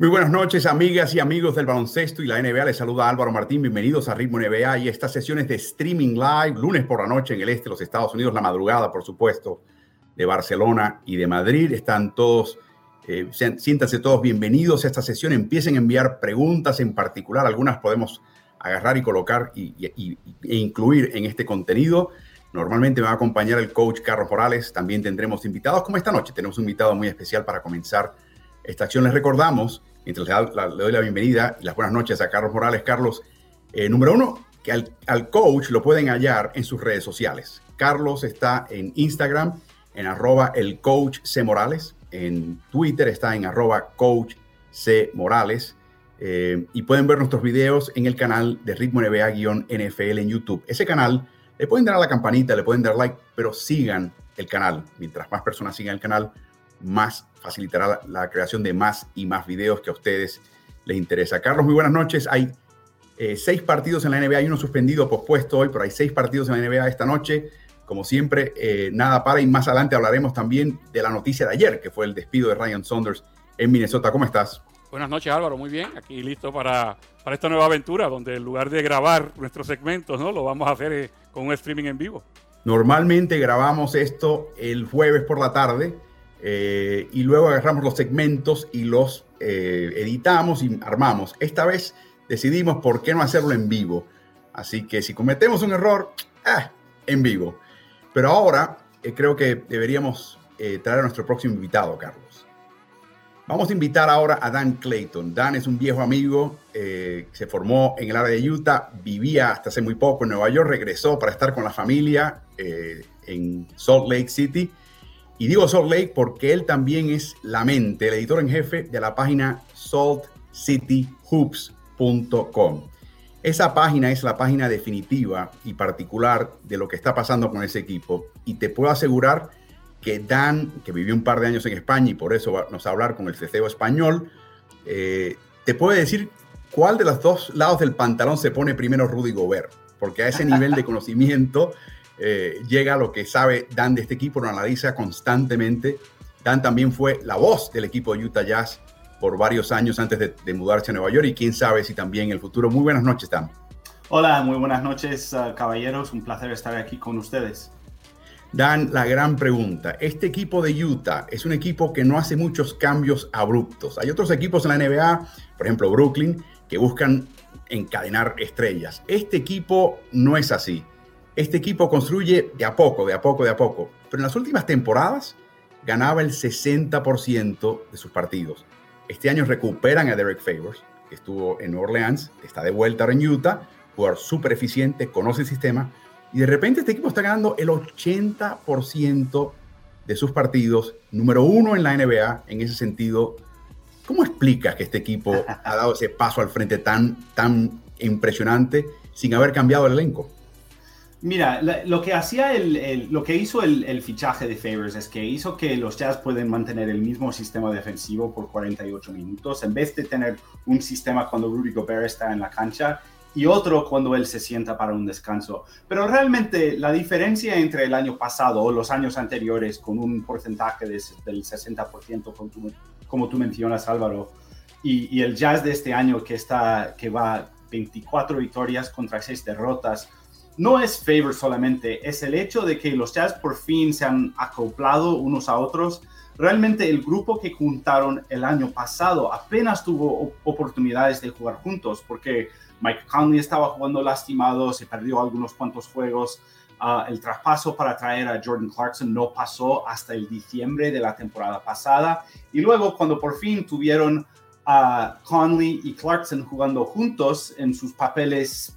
Muy buenas noches, amigas y amigos del baloncesto y la NBA. Les saluda Álvaro Martín. Bienvenidos a Ritmo NBA y estas sesiones de streaming live, lunes por la noche en el este de los Estados Unidos, la madrugada, por supuesto, de Barcelona y de Madrid. Están todos, eh, siéntanse todos bienvenidos a esta sesión. Empiecen a enviar preguntas en particular. Algunas podemos agarrar y colocar y, e incluir en este contenido. Normalmente me va a acompañar el coach Carlos Morales. También tendremos invitados, como esta noche. Tenemos un invitado muy especial para comenzar esta acción. Les recordamos mientras le, doy la bienvenida y las buenas noches a Carlos Morales. Carlos, eh, número uno, que al, coach lo pueden hallar en sus redes sociales. Carlos está en Instagram, en arroba el coach C. Morales. En Twitter está en arroba coach C. Morales. Eh, y pueden ver nuestros videos en el canal de Ritmo NBA-NFL en YouTube. Ese canal, le pueden dar a la campanita, le pueden dar like, pero sigan el canal. Mientras más personas sigan el canal, más facilitará la, creación de más y más videos que a ustedes les interesa. Carlos, muy buenas noches. Hay eh, seis partidos en la NBA, hay uno suspendido, pospuesto hoy, pero hay seis partidos en la NBA esta noche. Como siempre, eh, nada para y más adelante hablaremos también de la noticia de ayer, que fue el despido de Ryan Saunders en Minnesota. ¿Cómo estás? Buenas noches Álvaro, muy bien, aquí listo para, para esta nueva aventura, donde en lugar de grabar nuestros segmentos, ¿no? Lo vamos a hacer eh, con un streaming en vivo. Normalmente grabamos esto el jueves por la tarde, eh, y luego agarramos los segmentos y los eh, editamos y armamos. Esta vez decidimos por qué no hacerlo en vivo. Así que si cometemos un error, ah, en vivo. Pero ahora eh, creo que deberíamos traer a nuestro próximo invitado, Carlos. Vamos a invitar ahora a Dan Clayton. Dan es un viejo amigo, se formó en el área de Utah, vivía hasta hace muy poco en Nueva York, regresó para estar con la familia en Salt Lake City y digo Salt Lake porque él también es la mente, el editor en jefe de la página saltcityhoops.com. Esa página es la página definitiva y particular de lo que está pasando con ese equipo. Y te puedo asegurar que Dan, que vivió un par de años en España y por eso nos va a hablar con el ceceo español, eh, te puede decir cuál de los dos lados del pantalón se pone primero Rudy Gobert. Porque a ese nivel de conocimiento eh, llega lo que sabe Dan de este equipo, lo analiza constantemente. Dan también fue la voz del equipo de Utah Jazz por varios años antes de, mudarse a Nueva York y quién sabe si también en el futuro. Muy buenas noches, Dan. Hola, muy buenas noches, uh, caballeros. Un placer estar aquí con ustedes. Dan, la gran pregunta. Este equipo de Utah es un equipo que no hace muchos cambios abruptos. Hay otros equipos en la NBA, por ejemplo Brooklyn, que buscan encadenar estrellas. Este equipo no es así este equipo construye de a poco, de a poco, de a poco. Pero en las últimas temporadas ganaba el 60% de sus partidos. Este año recuperan a Derek Favors, que estuvo en Orleans, está de vuelta en Utah, jugador súper eficiente, conoce el sistema, y de repente este equipo está ganando el 80% de sus partidos, número uno en la NBA en ese sentido. ¿Cómo explicas que este equipo ha dado ese paso al frente tan, tan impresionante sin haber cambiado el elenco? Mira, lo que hacía el, lo que hizo el, fichaje de Favors es que hizo que los Jazz pueden mantener el mismo sistema defensivo por 48 minutos en vez de tener un sistema cuando Rudy Gobert está en la cancha y otro cuando él se sienta para un descanso. Pero realmente la diferencia entre el año pasado o los años anteriores con un porcentaje del 60% como tú, como tú mencionas Álvaro y, el Jazz de este año que está que va 24 victorias contra 6 derrotas no es favor solamente, es el hecho de que los Jazz por fin se han acoplado unos a otros. Realmente el grupo que juntaron el año pasado apenas tuvo oportunidades de jugar juntos porque Mike Conley estaba jugando lastimado, se perdió algunos cuantos juegos. Ah, el traspaso para traer a Jordan Clarkson no pasó hasta el diciembre de la temporada pasada. Y luego cuando por fin tuvieron a Conley y Clarkson jugando juntos en sus papeles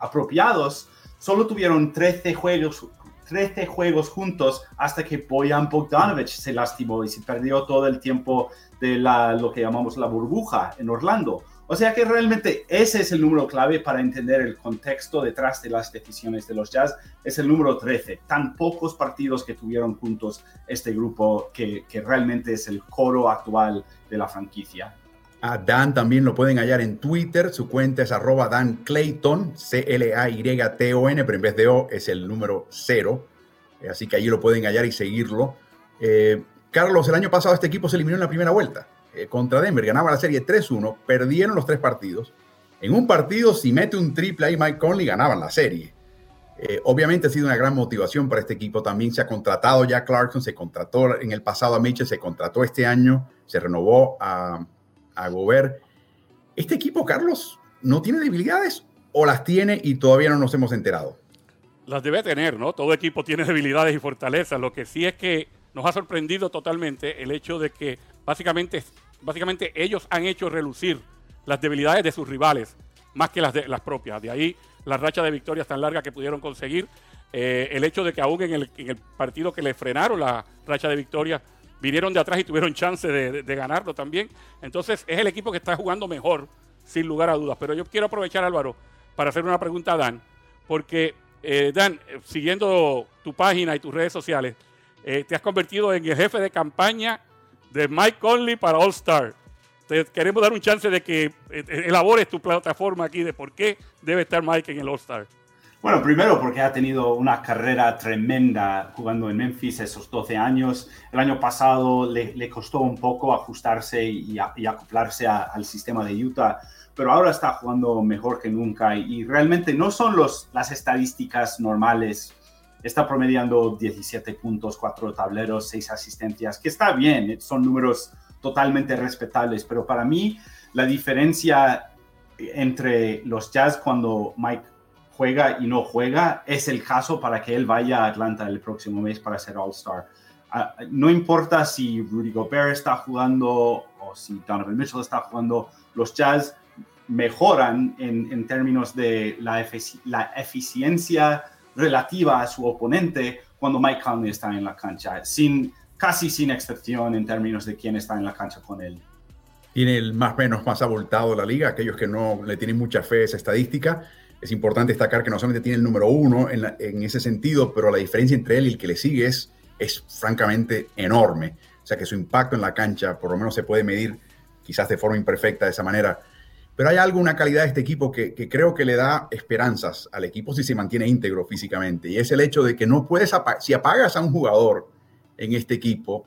apropiados, solo tuvieron 13 juegos, 13 juegos juntos hasta que Boyan Bogdanovich se lastimó y se perdió todo el tiempo de la, lo que llamamos la burbuja en Orlando. O sea que realmente ese es el número clave para entender el contexto detrás de las decisiones de los Jazz. Es el número 13. Tan pocos partidos que tuvieron juntos este grupo que realmente es el coro actual de la franquicia. A Dan también lo pueden hallar en Twitter. Su cuenta es arroba Dan Clayton, C-L-A-Y-T-O-N, pero en vez de O es el número cero. Eh, así que allí lo pueden hallar y seguirlo. Eh, Carlos, el año pasado este equipo se eliminó en la primera vuelta eh, contra Denver. Ganaba la serie 3-1, perdieron los tres partidos. En un partido, si mete un triple ahí Mike Conley, ganaban la serie. obviamente ha sido una gran motivación para este equipo. También se ha contratado ya Clarkson, se contrató en el pasado a Mitchell, se contrató este año, se renovó a a Gobert. ¿Este equipo, Carlos, no tiene debilidades o las tiene y todavía no nos hemos enterado? Las debe tener, ¿no? Todo equipo tiene debilidades y fortalezas. Lo que sí es que nos ha sorprendido totalmente el hecho de que básicamente, básicamente ellos han hecho relucir las debilidades de sus rivales más que las, de, las propias. De ahí la racha de victorias tan larga que pudieron conseguir. Eh, el hecho de que aún en el, en el partido que le frenaron la racha de victorias vinieron de atrás y tuvieron chance de, ganarlo también. Entonces es el equipo que está jugando mejor, sin lugar a dudas. Pero yo quiero aprovechar, Álvaro, para hacer una pregunta a Dan, porque eh, Dan, eh, siguiendo tu página y tus redes sociales, eh, te has convertido en el jefe de campaña de Mike Conley para All Star. Te queremos dar un chance de que elabores tu plataforma aquí de por qué debe estar Mike en el All Star. Bueno, primero porque ha tenido una carrera tremenda jugando en Memphis esos 12 años. El año pasado le, costó un poco ajustarse y, acoplarse al sistema de Utah, pero ahora está jugando mejor que nunca y, realmente no son los, las estadísticas normales. Está promediando 17 puntos, 4 tableros, 6 asistencias, que está bien, son números totalmente respetables, pero para mí la diferencia entre los Jazz cuando Mike juega y no juega, es el caso para que él vaya a Atlanta el próximo mes para ser All-Star. Ah, no importa si Rudy Gobert está jugando o si Donovan Mitchell está jugando, los Jazz mejoran en, términos de la, eficiencia relativa a su oponente cuando Mike Conley está en la cancha, sin, casi sin excepción en términos de quién está en la cancha con él. Tiene el más menos más abultado de la liga, aquellos que no le tienen mucha fe a esa estadística es importante destacar que no solamente tiene el número uno en, ese sentido, pero la diferencia entre él y el que le sigue es, es francamente enorme. O sea que su impacto en la cancha por lo menos se puede medir quizás de forma imperfecta de esa manera. Pero hay algo, una calidad de este equipo que, creo que le da esperanzas al equipo si se mantiene íntegro físicamente. Y es el hecho de que no puedes, si apagas a un jugador en este equipo,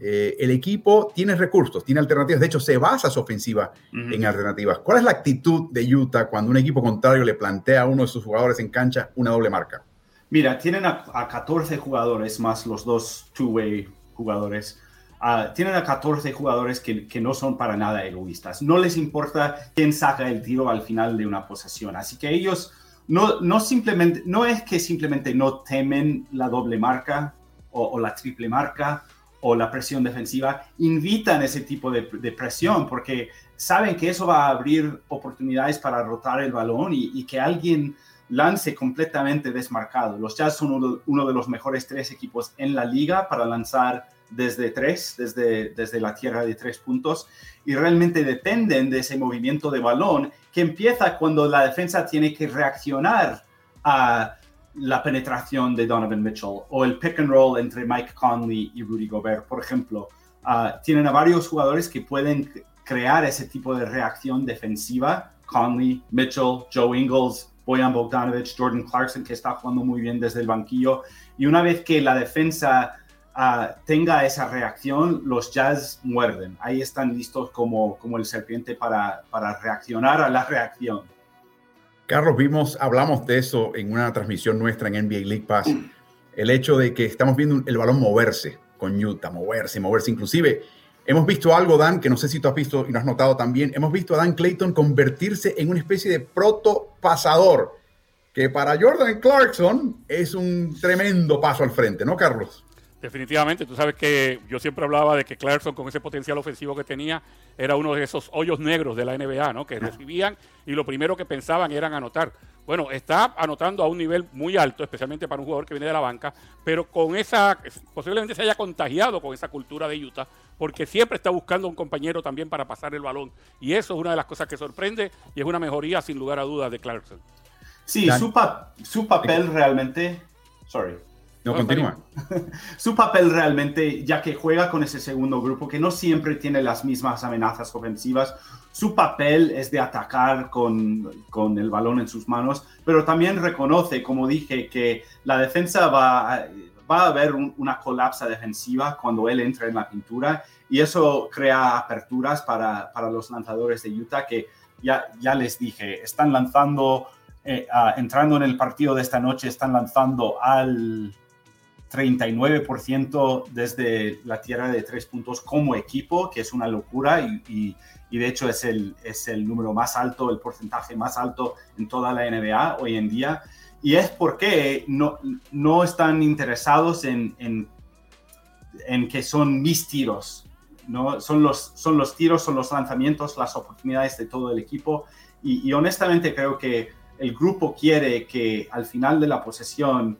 eh, el equipo tiene recursos, tiene alternativas. De hecho, se basa su ofensiva en alternativas. ¿Cuál es la actitud de Utah cuando un equipo contrario le plantea a uno de sus jugadores en cancha una doble marca? Mira, tienen a, 14 jugadores más los dos two-way jugadores. Ah, tienen a 14 jugadores que, que, no son para nada egoístas. No les importa quién saca el tiro al final de una posesión. Así que ellos no, no, simplemente, no es que simplemente no temen la doble marca o, o la triple marca o la presión defensiva invitan ese tipo de, presión porque saben que eso va a abrir oportunidades para rotar el balón y, que alguien lance completamente desmarcado. Los Jazz son uno, de los mejores tres equipos en la liga para lanzar desde tres, desde, desde la tierra de tres puntos, y realmente dependen de ese movimiento de balón que empieza cuando la defensa tiene que reaccionar a la penetración de Donovan Mitchell o el pick and roll entre Mike Conley y Rudy Gobert, por ejemplo. Ah, tienen a varios jugadores que pueden crear ese tipo de reacción defensiva. Conley, Mitchell, Joe Ingles, Boyan Bogdanovich, Jordan Clarkson, que está jugando muy bien desde el banquillo. Y una vez que la defensa ah, tenga esa reacción, los Jazz muerden. Ahí están listos como, como el serpiente para, para reaccionar a la reacción. Carlos, vimos, hablamos de eso en una transmisión nuestra en NBA League Pass, el hecho de que estamos viendo el balón moverse con Utah, moverse, moverse. Inclusive, hemos visto algo, Dan, que no sé si tú has visto y no has notado también, hemos visto a Dan Clayton convertirse en una especie de proto-pasador, que para Jordan Clarkson es un tremendo paso al frente, ¿no, Carlos? Definitivamente, tú sabes que yo siempre hablaba de que Clarkson con ese potencial ofensivo que tenía era uno de esos hoyos negros de la NBA, ¿no? Que recibían y lo primero que pensaban eran anotar. Bueno, está anotando a un nivel muy alto, especialmente para un jugador que viene de la banca, pero con esa, posiblemente se haya contagiado con esa cultura de Utah, porque siempre está buscando un compañero también para pasar el balón. Y eso es una de las cosas que sorprende y es una mejoría sin lugar a dudas de Clarkson. Sí, su, su papel realmente... Sorry. No, continúa. Su papel realmente, ya que juega con ese segundo grupo, que no siempre tiene las mismas amenazas ofensivas, su papel es de atacar con, con el balón en sus manos, pero también reconoce, como dije, que la defensa va, a, va a haber una colapsa defensiva cuando él entra en la pintura y eso crea aperturas para, para los lanzadores de Utah que ya, ya les dije, están lanzando, eh, entrando en el partido de esta noche, están lanzando al 39% desde la tierra de tres puntos como equipo, que es una locura y, de hecho es el, es el número más alto, el porcentaje más alto en toda la NBA hoy en día. Y es porque no, no están interesados en, en, en, que son mis tiros, ¿no? son, los, son los tiros, son los lanzamientos, las oportunidades de todo el equipo. Y honestamente creo que el grupo quiere que al final de la posesión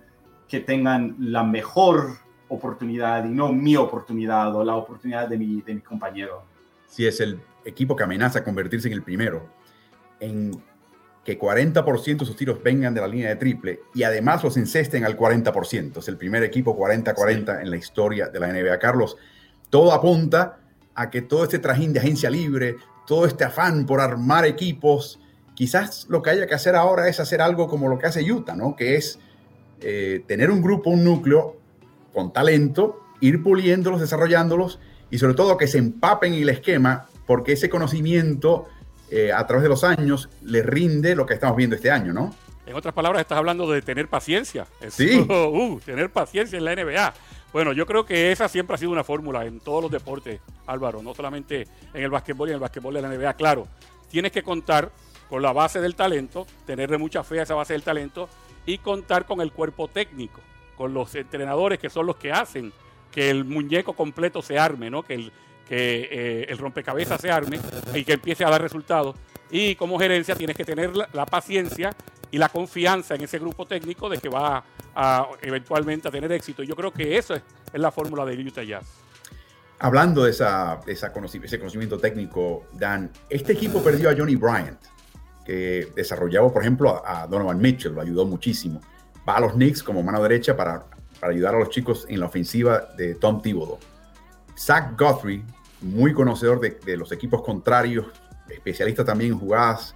que tengan la mejor oportunidad y no mi oportunidad o la oportunidad de mi, de mi compañero. Si es el equipo que amenaza convertirse en el primero, en que 40% de sus tiros vengan de la línea de triple y además los encesten al 40%. Es el primer equipo 40-40 en la historia de la NBA. Carlos, todo apunta a que todo este trajín de agencia libre, todo este afán por armar equipos, quizás lo que haya que hacer ahora es hacer algo como lo que hace Utah, ¿no? Que es eh, tener un grupo, un núcleo con talento, ir puliéndolos, desarrollándolos y sobre todo que se empapen en el esquema porque ese conocimiento eh, a través de los años le rinde lo que estamos viendo este año, ¿no? En otras palabras, estás hablando de tener paciencia. sí. Uh, tener paciencia en la NBA. Bueno, yo creo que esa siempre ha sido una fórmula en todos los deportes, Álvaro, no solamente en el básquetbol y en el básquetbol de la NBA. Claro, tienes que contar con la base del talento, tenerle mucha fe a esa base del talento y contar con el cuerpo técnico, con los entrenadores que son los que hacen que el muñeco completo se arme, ¿no? que, el, que eh, el rompecabezas se arme y que empiece a dar resultados. Y como gerencia tienes que tener la, paciencia y la confianza en ese grupo técnico de que va a, eventualmente a tener éxito. Yo creo que eso es, la fórmula de Utah Jazz. Hablando de, esa, ese conocimiento técnico, Dan, este equipo perdió a Johnny Bryant que desarrollaba, por ejemplo, a, Donovan Mitchell, lo ayudó muchísimo. Va a los Knicks como mano derecha para, para ayudar a los chicos en la ofensiva de Tom Thibodeau. Zach Guthrie, muy conocedor de, los equipos contrarios, especialista también en jugadas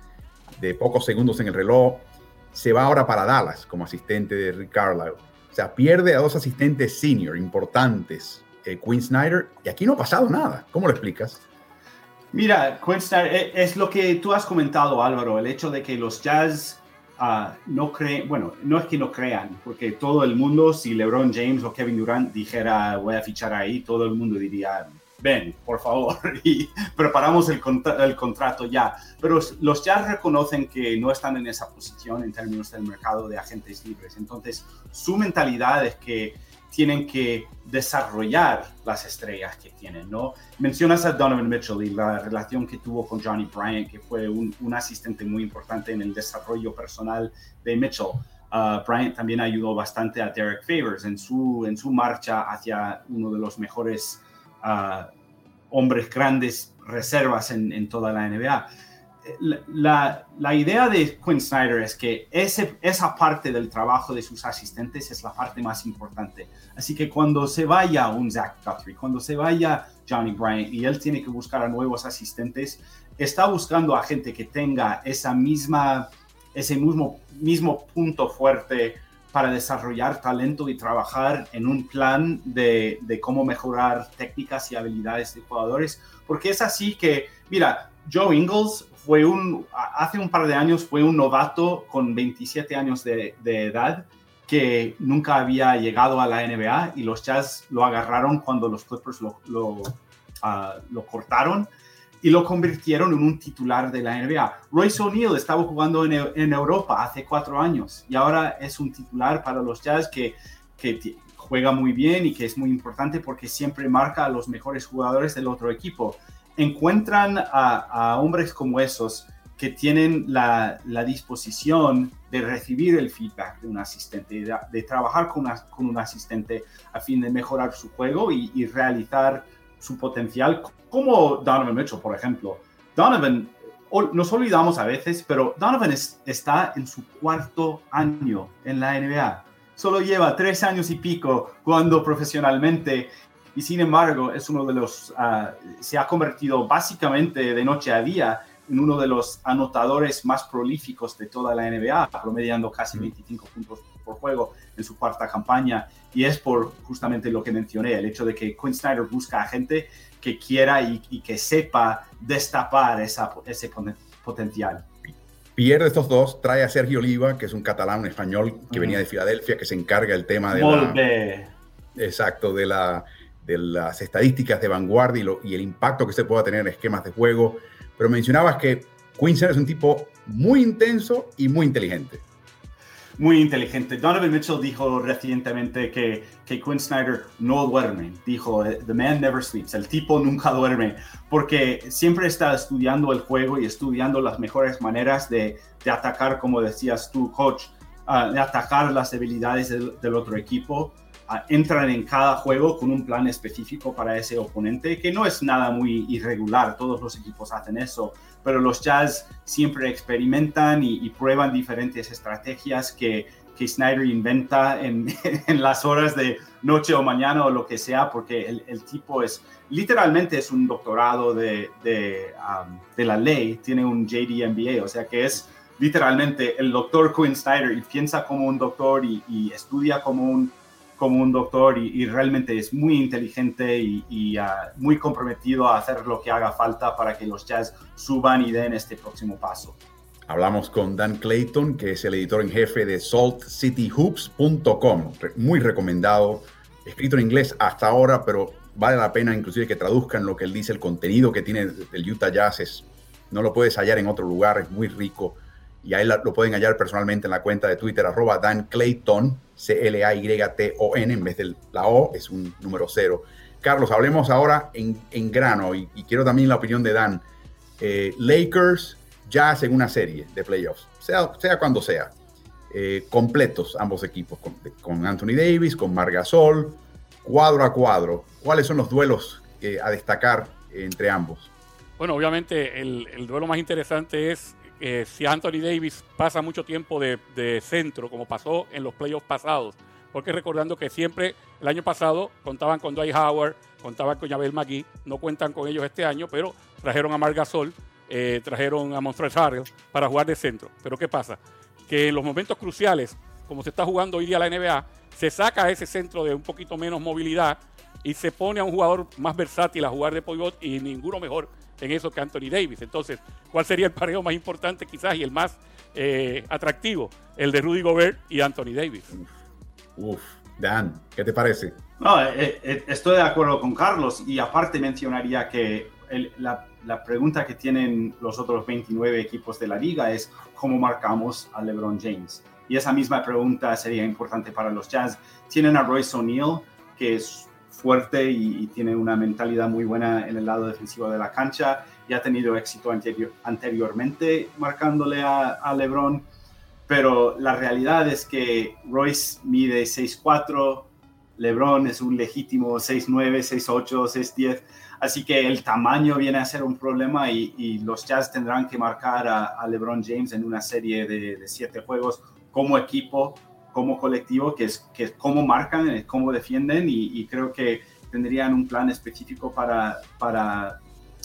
de pocos segundos en el reloj, se va ahora para Dallas como asistente de Rick Carlisle. O sea, pierde a dos asistentes senior importantes, eh, Quinn Snyder, y aquí no ha pasado nada. ¿Cómo lo explicas? Mira, eh, es lo que tú has comentado, Álvaro, el hecho de que los Jazz ah, no creen, bueno, no es que no crean, porque todo el mundo, si LeBron James o Kevin Durant dijera voy a fichar ahí, todo el mundo diría ven, por favor, y preparamos el contrato ya. Pero los Jazz reconocen que no están en esa posición en términos del mercado de agentes libres. Entonces, su mentalidad es que tienen que desarrollar las estrellas que tienen, ¿no? Mencionas a Donovan Mitchell y la relación que tuvo con Johnny Bryant, que fue un, asistente muy importante en el desarrollo personal de Mitchell. Uh, Bryant también ayudó bastante a Derek Favors en su, en su marcha hacia uno de los mejores uh, hombres grandes reservas en toda la NBA la, la, idea de Quinn Snyder es que ese, esa parte del trabajo de sus asistentes es la parte más importante. Así que cuando se vaya un Zach Guthrie, cuando se vaya Johnny Bryant y él tiene que buscar a nuevos asistentes, está buscando a gente que tenga esa misma, ese mismo, mismo punto fuerte para desarrollar talento y trabajar en un plan de, de cómo mejorar técnicas y habilidades de jugadores, porque es así que, mira, Joe Ingles fue un, hace un par de años fue un novato con 27 años de, edad que nunca había llegado a la NBA y los Jazz lo agarraron cuando los Clippers lo, lo, ah, cortaron y lo convirtieron en un titular de la NBA. Royce O'Neal estaba jugando en, en, Europa hace cuatro años y ahora es un titular para los Jazz que, que juega muy bien y que es muy importante porque siempre marca a los mejores jugadores del otro equipo. Encuentran a, hombres como esos que tienen la, disposición de recibir el feedback de un asistente, de, trabajar con, un asistente a fin de mejorar su juego y, realizar su potencial, como Donovan Mitchell, por ejemplo. Donovan, nos olvidamos a veces, pero Donovan está en su cuarto año en la NBA solo lleva tres años y pico jugando profesionalmente y sin embargo es uno de los, ah, se ha convertido básicamente de noche a día en uno de los anotadores más prolíficos de toda la NBA, promediando casi 25 puntos por juego en su cuarta campaña. Y es por justamente lo que mencioné, el hecho de que Quinn Snyder busca a gente que quiera y, que sepa destapar esa, ese potencial. Pierde estos dos, trae a Sergio Oliva, que es un catalán, un español que venía de Filadelfia, que se encarga el tema de la, exacto, de, la, de las estadísticas de vanguardia y, el impacto que se pueda tener en esquemas de juego. Pero mencionabas que Quincy es un tipo muy intenso y muy inteligente muy inteligente. Donovan Mitchell dijo recientemente que, que Quinn Snyder no duerme. Dijo, The man never sleeps. El tipo nunca duerme porque siempre está estudiando el juego y estudiando las mejores maneras de, de atacar, como decías tú, coach, ah, de atacar las debilidades del, otro equipo. Entran en cada juego con un plan específico para ese oponente, que no es nada muy irregular. Todos los equipos hacen eso pero los Jazz siempre experimentan y, prueban diferentes estrategias que, que Snyder inventa en, en, las horas de noche o mañana o lo que sea, porque el, el tipo es, literalmente es un doctorado de, de, um, de, la ley, tiene un JD MBA, o sea que es literalmente el doctor Quinn Snyder y piensa como un doctor y, y estudia como un como un doctor y, realmente es muy inteligente y, ah, muy comprometido a hacer lo que haga falta para que los Jazz suban y den este próximo paso. Hablamos con Dan Clayton, que es el editor en jefe de saltcityhoops.com, muy recomendado, escrito en inglés hasta ahora, pero vale la pena inclusive que traduzcan lo que él dice, el contenido que tiene el Utah Jazz es, no lo puedes hallar en otro lugar, es muy rico y ahí lo pueden hallar personalmente en la cuenta de Twitter, arroba Dan Clayton, C-L-A-Y-T-O-N, en vez de la O es un número cero. Carlos, hablemos ahora en, grano y, quiero también la opinión de Dan. Eh, Lakers ya hacen una serie de playoffs, sea, sea cuando sea. Eh, completos ambos equipos, con, Anthony Davis, con Margasol, cuadro a cuadro. ¿Cuáles son los duelos a destacar entre ambos? Bueno, obviamente el, el duelo más interesante es eh, si Anthony Davis pasa mucho tiempo de, centro, como pasó en los playoffs pasados, porque recordando que siempre el año pasado contaban con Dwight Howard, contaban con Yabel McGee, no cuentan con ellos este año, pero trajeron a Marc Gasol, eh, trajeron a Montrezl Harrell para jugar de centro. Pero ¿qué pasa? Que en los momentos cruciales, como se está jugando hoy día la NBA, se saca ese centro de un poquito menos movilidad y se pone a un jugador más versátil a jugar de pivot y ninguno mejor en eso que Anthony Davis. Entonces, ¿cuál sería el pareo más importante quizás y el más eh, atractivo? El de Rudy Gobert y Anthony Davis. Uf, Dan, ¿qué te parece? No, eh, eh, estoy de acuerdo con Carlos y aparte mencionaría que la, la, pregunta que tienen los otros 29 equipos de la liga es cómo marcamos a LeBron James. Y esa misma pregunta sería importante para los Jazz. Tienen a Royce O'Neal, que es fuerte y, tiene una mentalidad muy buena en el lado defensivo de la cancha y ha tenido éxito anteriormente marcándole a, LeBron. Pero la realidad es que Royce mide 6'4, LeBron es un legítimo 6'9, 6'8, 6'10. Así que el tamaño viene a ser un problema y, los Jazz tendrán que marcar a, LeBron James en una serie de, de siete juegos como equipo como colectivo, que es, que cómo marcan, cómo defienden y, creo que tendrían un plan específico para, para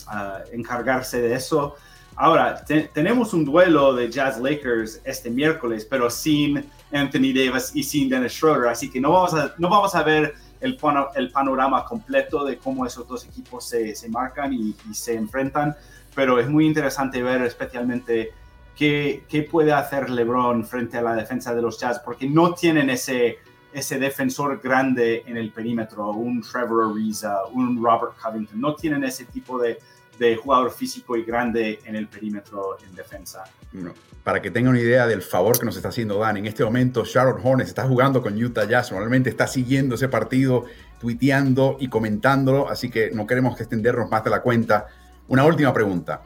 ah, encargarse de eso. Ahora, tenemos un duelo de Jazz Lakers este miércoles, pero sin Anthony Davis y sin Dennis Schroeder, así que no vamos a, no vamos a ver el, el panorama completo de cómo esos dos equipos se, se marcan y, y, se enfrentan, pero es muy interesante ver especialmente qué, puede hacer LeBron frente a la defensa de los Jazz, porque no tienen ese, ese defensor grande en el perímetro, un Trevor Ariza, un Robert Covington, no tienen ese tipo de, de jugador físico y grande en el perímetro en defensa. para que tenga una idea del favor que nos está haciendo Dan, en este momento Sharon Hornets está jugando con Utah Jazz, normalmente está siguiendo ese partido, tuiteando y comentándolo, así que no queremos extendernos más de la cuenta. Una última pregunta.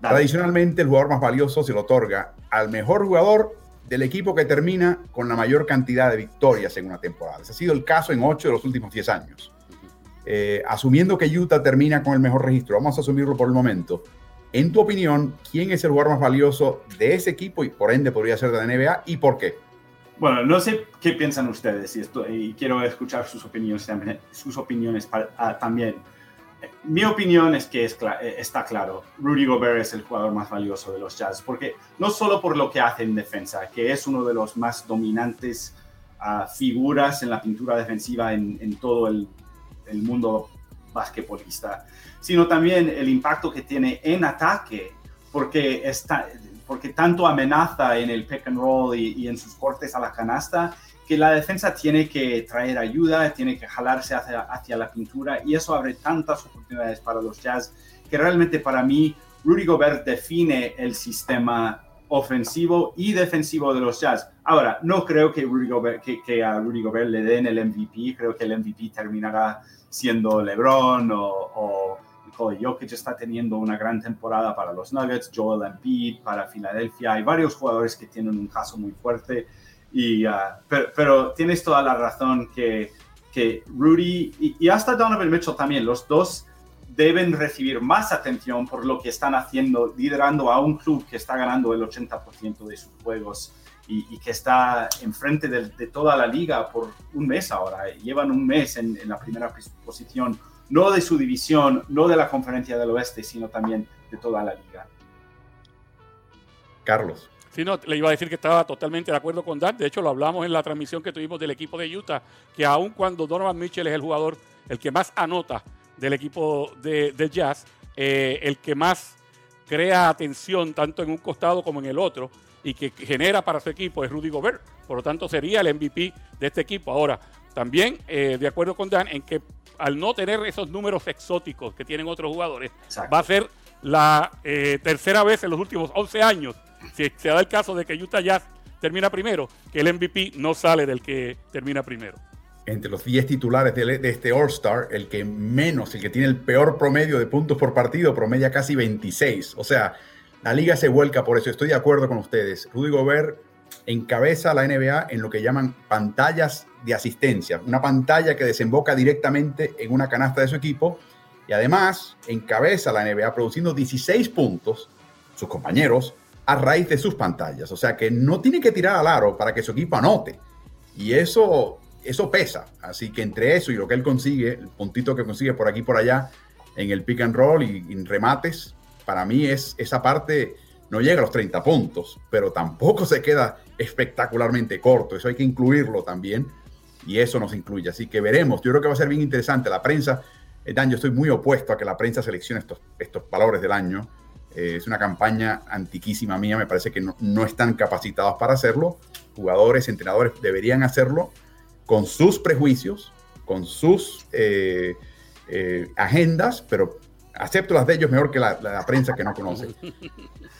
Tradicionalmente el jugador más valioso se lo otorga al mejor jugador del equipo que termina con la mayor cantidad de victorias en una temporada. Ese ha sido el caso en 8 de los últimos 10 años. Eh, asumiendo que Utah termina con el mejor registro, vamos a asumirlo por el momento. En tu opinión, ¿quién es el jugador más valioso de ese equipo y por ende podría ser de la NBA y por qué? Bueno, no sé qué piensan ustedes y, esto, y quiero escuchar sus opiniones, sus opiniones ah, también. Mi opinión es que eh, está claro, Rudy Gobert es el jugador más valioso de los Jazz, porque no solo por lo que hace en defensa, que es uno de los más dominantes ah, figuras en la pintura defensiva en, todo el el mundo basquetbolista, sino también el impacto que tiene en ataque, porque, está, porque tanto amenaza en el pick and roll y, en sus cortes a la canasta, que la defensa tiene que traer ayuda, tiene que jalarse hacia, hacia la pintura y eso abre tantas oportunidades para los Jazz que realmente para mí Rudy Gobert define el sistema ofensivo y defensivo de los Jazz. Ahora, no creo que, Rudy Gobert, que, a Rudy Gobert le den el MVP, creo que el MVP terminará siendo LeBron o, o Nikola Jokic está teniendo una gran temporada para los Nuggets, Joel Embiid para Filadelfia, hay varios jugadores que tienen un caso muy fuerte, y, uh, pero, tienes toda la razón que, que Rudy y, y hasta Donovan Mitchell también, los dos deben recibir más atención por lo que están haciendo, liderando a un club que está ganando el 80% de sus juegos y, que está enfrente de, de, toda la liga por un mes ahora. Llevan un mes en, la primera posición, no de su división, no de la conferencia del oeste, sino también de toda la liga. Carlos. Sí, no, le iba a decir que estaba totalmente de acuerdo con Dan. De hecho, lo hablamos en la transmisión que tuvimos del equipo de Utah, que aun cuando Donovan Mitchell es el jugador, el que más anota del equipo de, de Jazz, eh, el que más crea atención tanto en un costado como en el otro, y que genera para su equipo es Rudy Gobert. Por lo tanto, sería el MVP de este equipo. Ahora, también eh, de acuerdo con Dan en que al no tener esos números exóticos que tienen otros jugadores, va a ser la eh, tercera vez en los últimos 11 años, si se da el caso de que Utah Jazz termina primero, que el MVP no sale del que termina primero. Entre los 10 titulares de, de este All-Star, el que menos, el que tiene el peor promedio de puntos por partido, promedia casi 26. O sea, la liga se vuelca por eso. Estoy de acuerdo con ustedes. Rudy Gobert encabeza la NBA en lo que llaman pantallas de asistencia. Una pantalla que desemboca directamente en una canasta de su equipo. Y además encabeza la NBA produciendo 16 puntos, sus compañeros, a raíz de sus pantallas. O sea que no tiene que tirar al aro para que su equipo anote. Y eso, eso pesa. Así que entre eso y lo que él consigue, el puntito que consigue por aquí y por allá en el pick and roll y en remates, para mí es esa parte no llega a los 30 puntos, pero tampoco se queda espectacularmente corto. Eso hay que incluirlo también y eso nos incluye. Así que veremos. Yo creo que va a ser bien interesante. La prensa, eh, Dan, yo estoy muy opuesto a que la prensa seleccione estos, estos valores del año. Eh, es una campaña antiquísima mía. Me parece que no, están capacitados para hacerlo. Jugadores, entrenadores deberían hacerlo con sus prejuicios, con sus eh, agendas, pero acepto las de ellos mejor que la, prensa que no conoce.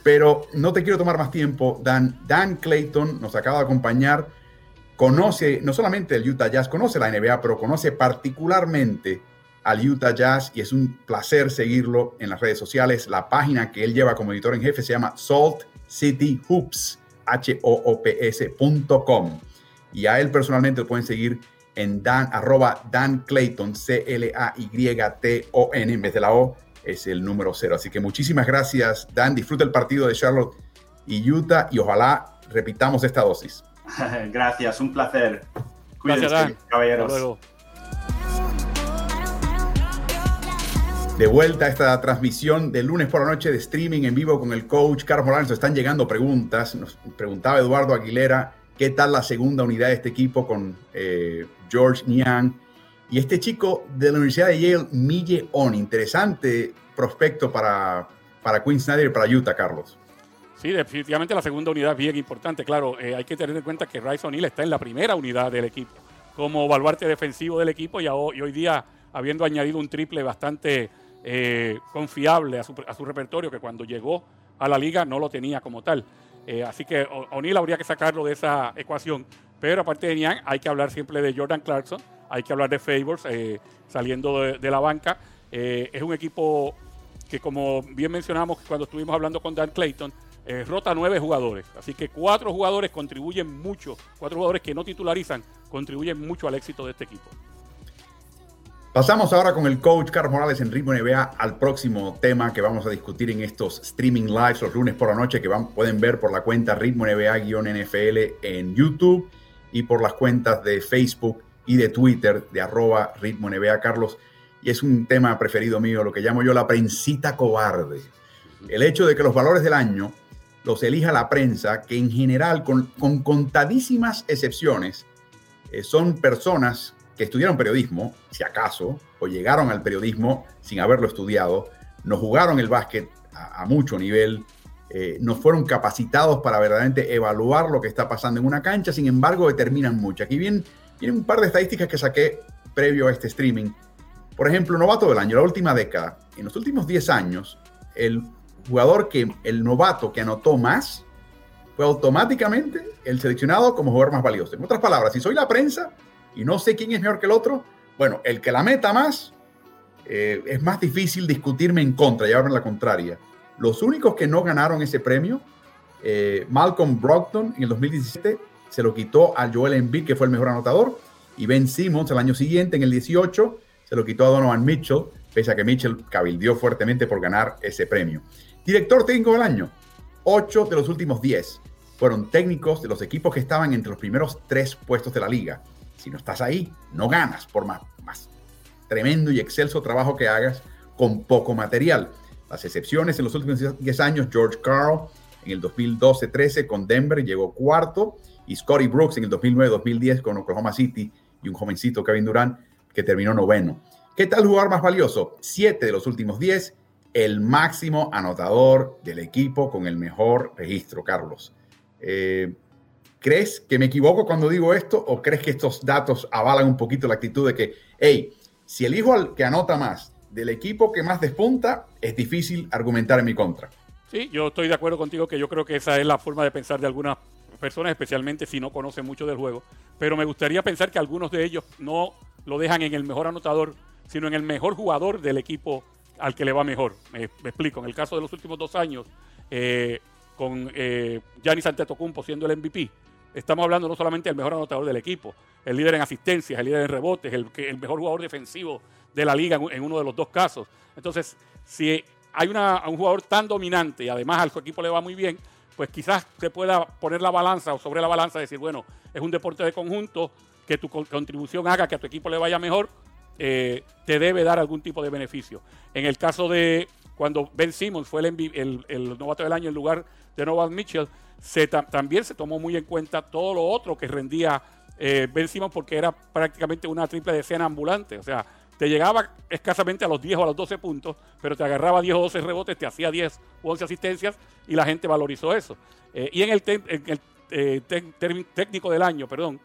Pero no te quiero tomar más tiempo. Dan, Dan Clayton nos acaba de acompañar. Conoce no solamente el Utah Jazz, conoce la NBA, pero conoce particularmente al Utah Jazz y es un placer seguirlo en las redes sociales. La página que él lleva como editor en jefe se llama Salt City Hoops, H-O-O-P-S.com. Y a él personalmente lo pueden seguir en Dan, arroba Dan Clayton, C-L-A-Y-T-O-N, en vez de la O, es el número cero. Así que muchísimas gracias, Dan. Disfruta el partido de Charlotte y Utah y ojalá repitamos esta dosis. gracias, un placer. Cuídense, gracias, Dan. caballeros. De vuelta a esta transmisión de lunes por la noche de streaming en vivo con el coach Carlos Morales. Están llegando preguntas. Nos preguntaba Eduardo Aguilera qué tal la segunda unidad de este equipo con eh, George Niang y este chico de la Universidad de Yale, Mille On, interesante prospecto para, para Queen Snyder y para Utah, Carlos. Sí, definitivamente la segunda unidad es bien importante. Claro, eh, hay que tener en cuenta que Rice O'Neill está en la primera unidad del equipo, como baluarte defensivo del equipo y, hoy día habiendo añadido un triple bastante eh, confiable a su, repertorio que cuando llegó a la liga no lo tenía como tal. Eh, así que O'Neill habría que sacarlo de esa ecuación. Pero aparte de Niang, hay que hablar siempre de Jordan Clarkson, hay que hablar de Favors eh, saliendo de, la banca. es un equipo que, como bien mencionamos cuando estuvimos hablando con Dan Clayton, rota nueve jugadores. Así que cuatro jugadores contribuyen mucho, cuatro jugadores que no titularizan contribuyen mucho al éxito de este equipo. Pasamos ahora con el coach Carlos Morales en Ritmo NBA al próximo tema que vamos a discutir en estos streaming lives los lunes por la noche que van, pueden ver por la cuenta Ritmo NBA-NFL en YouTube y por las cuentas de Facebook y de Twitter de arroba Ritmo NBA Carlos. Y es un tema preferido mío, lo que llamo yo la prensita cobarde. El hecho de que los valores del año los elija la prensa, que en general, con, con contadísimas excepciones, eh, son personas que estudiaron periodismo, si acaso, o llegaron al periodismo sin haberlo estudiado, no jugaron el básquet a, mucho nivel, eh, no fueron capacitados para verdaderamente evaluar lo que está pasando en una cancha, sin embargo determinan mucho. Aquí vienen, vienen un par de estadísticas que saqué previo a este streaming. Por ejemplo, novato del año, la última década. En los últimos 10 años, el jugador que, el novato que anotó más, fue automáticamente el seleccionado como jugador más valioso. En otras palabras, si soy la prensa, y no sé quién es mejor que el otro, bueno, el que la meta más, eh, es más difícil discutirme en contra, llevarme la contraria. Los únicos que no ganaron ese premio, eh, Malcolm Brogdon en el 2017 se lo quitó a Joel Embiid, que fue el mejor anotador, y Ben Simmons el año siguiente, en el 18, se lo quitó a Donovan Mitchell, pese a que Mitchell cabildió fuertemente por ganar ese premio. Director técnico del año, 8 de los últimos 10 fueron técnicos de los equipos que estaban entre los primeros tres puestos de la liga. Si no estás ahí, no ganas por más, tremendo y excelso trabajo que hagas con poco material. Las excepciones en los últimos 10 años, George Carl en el 2012-13 con Denver llegó cuarto y Scotty Brooks en el 2009-2010 con Oklahoma City y un jovencito Kevin Durant que terminó noveno. ¿Qué tal jugar más valioso? Siete de los últimos 10, el máximo anotador del equipo con el mejor registro, Carlos. Eh, ¿Crees que me equivoco cuando digo esto o crees que estos datos avalan un poquito la actitud de que, hey, si elijo al que anota más del equipo que más despunta, es difícil argumentar en mi contra? Sí, yo estoy de acuerdo contigo que yo creo que esa es la forma de pensar de algunas personas, especialmente si no conocen mucho del juego. Pero me gustaría pensar que algunos de ellos no lo dejan en el mejor anotador, sino en el mejor jugador del equipo al que le va mejor. Me, explico. En el caso de los últimos dos años, eh, con eh, Giannis Antetokounmpo siendo el MVP, estamos hablando no solamente del mejor anotador del equipo, el líder en asistencias, el líder en rebotes, el, el mejor jugador defensivo de la liga en, uno de los dos casos. Entonces, si hay una, un jugador tan dominante y además al su equipo le va muy bien, pues quizás se pueda poner la balanza o sobre la balanza decir, bueno, es un deporte de conjunto, que tu contribución haga que a tu equipo le vaya mejor, eh, te debe dar algún tipo de beneficio. En el caso de cuando Ben Simmons fue el, el, novato del año en lugar de Novan Mitchell, también se tomó muy en cuenta todo lo otro que rendía eh, Ben porque era prácticamente una triple decena ambulante. O sea, te llegaba escasamente a los 10 o a los 12 puntos, pero te agarraba 10 o 12 rebotes, te hacía 10 o 11 asistencias y la gente valorizó eso. Eh, y en el, eh, técnico del año, perdón,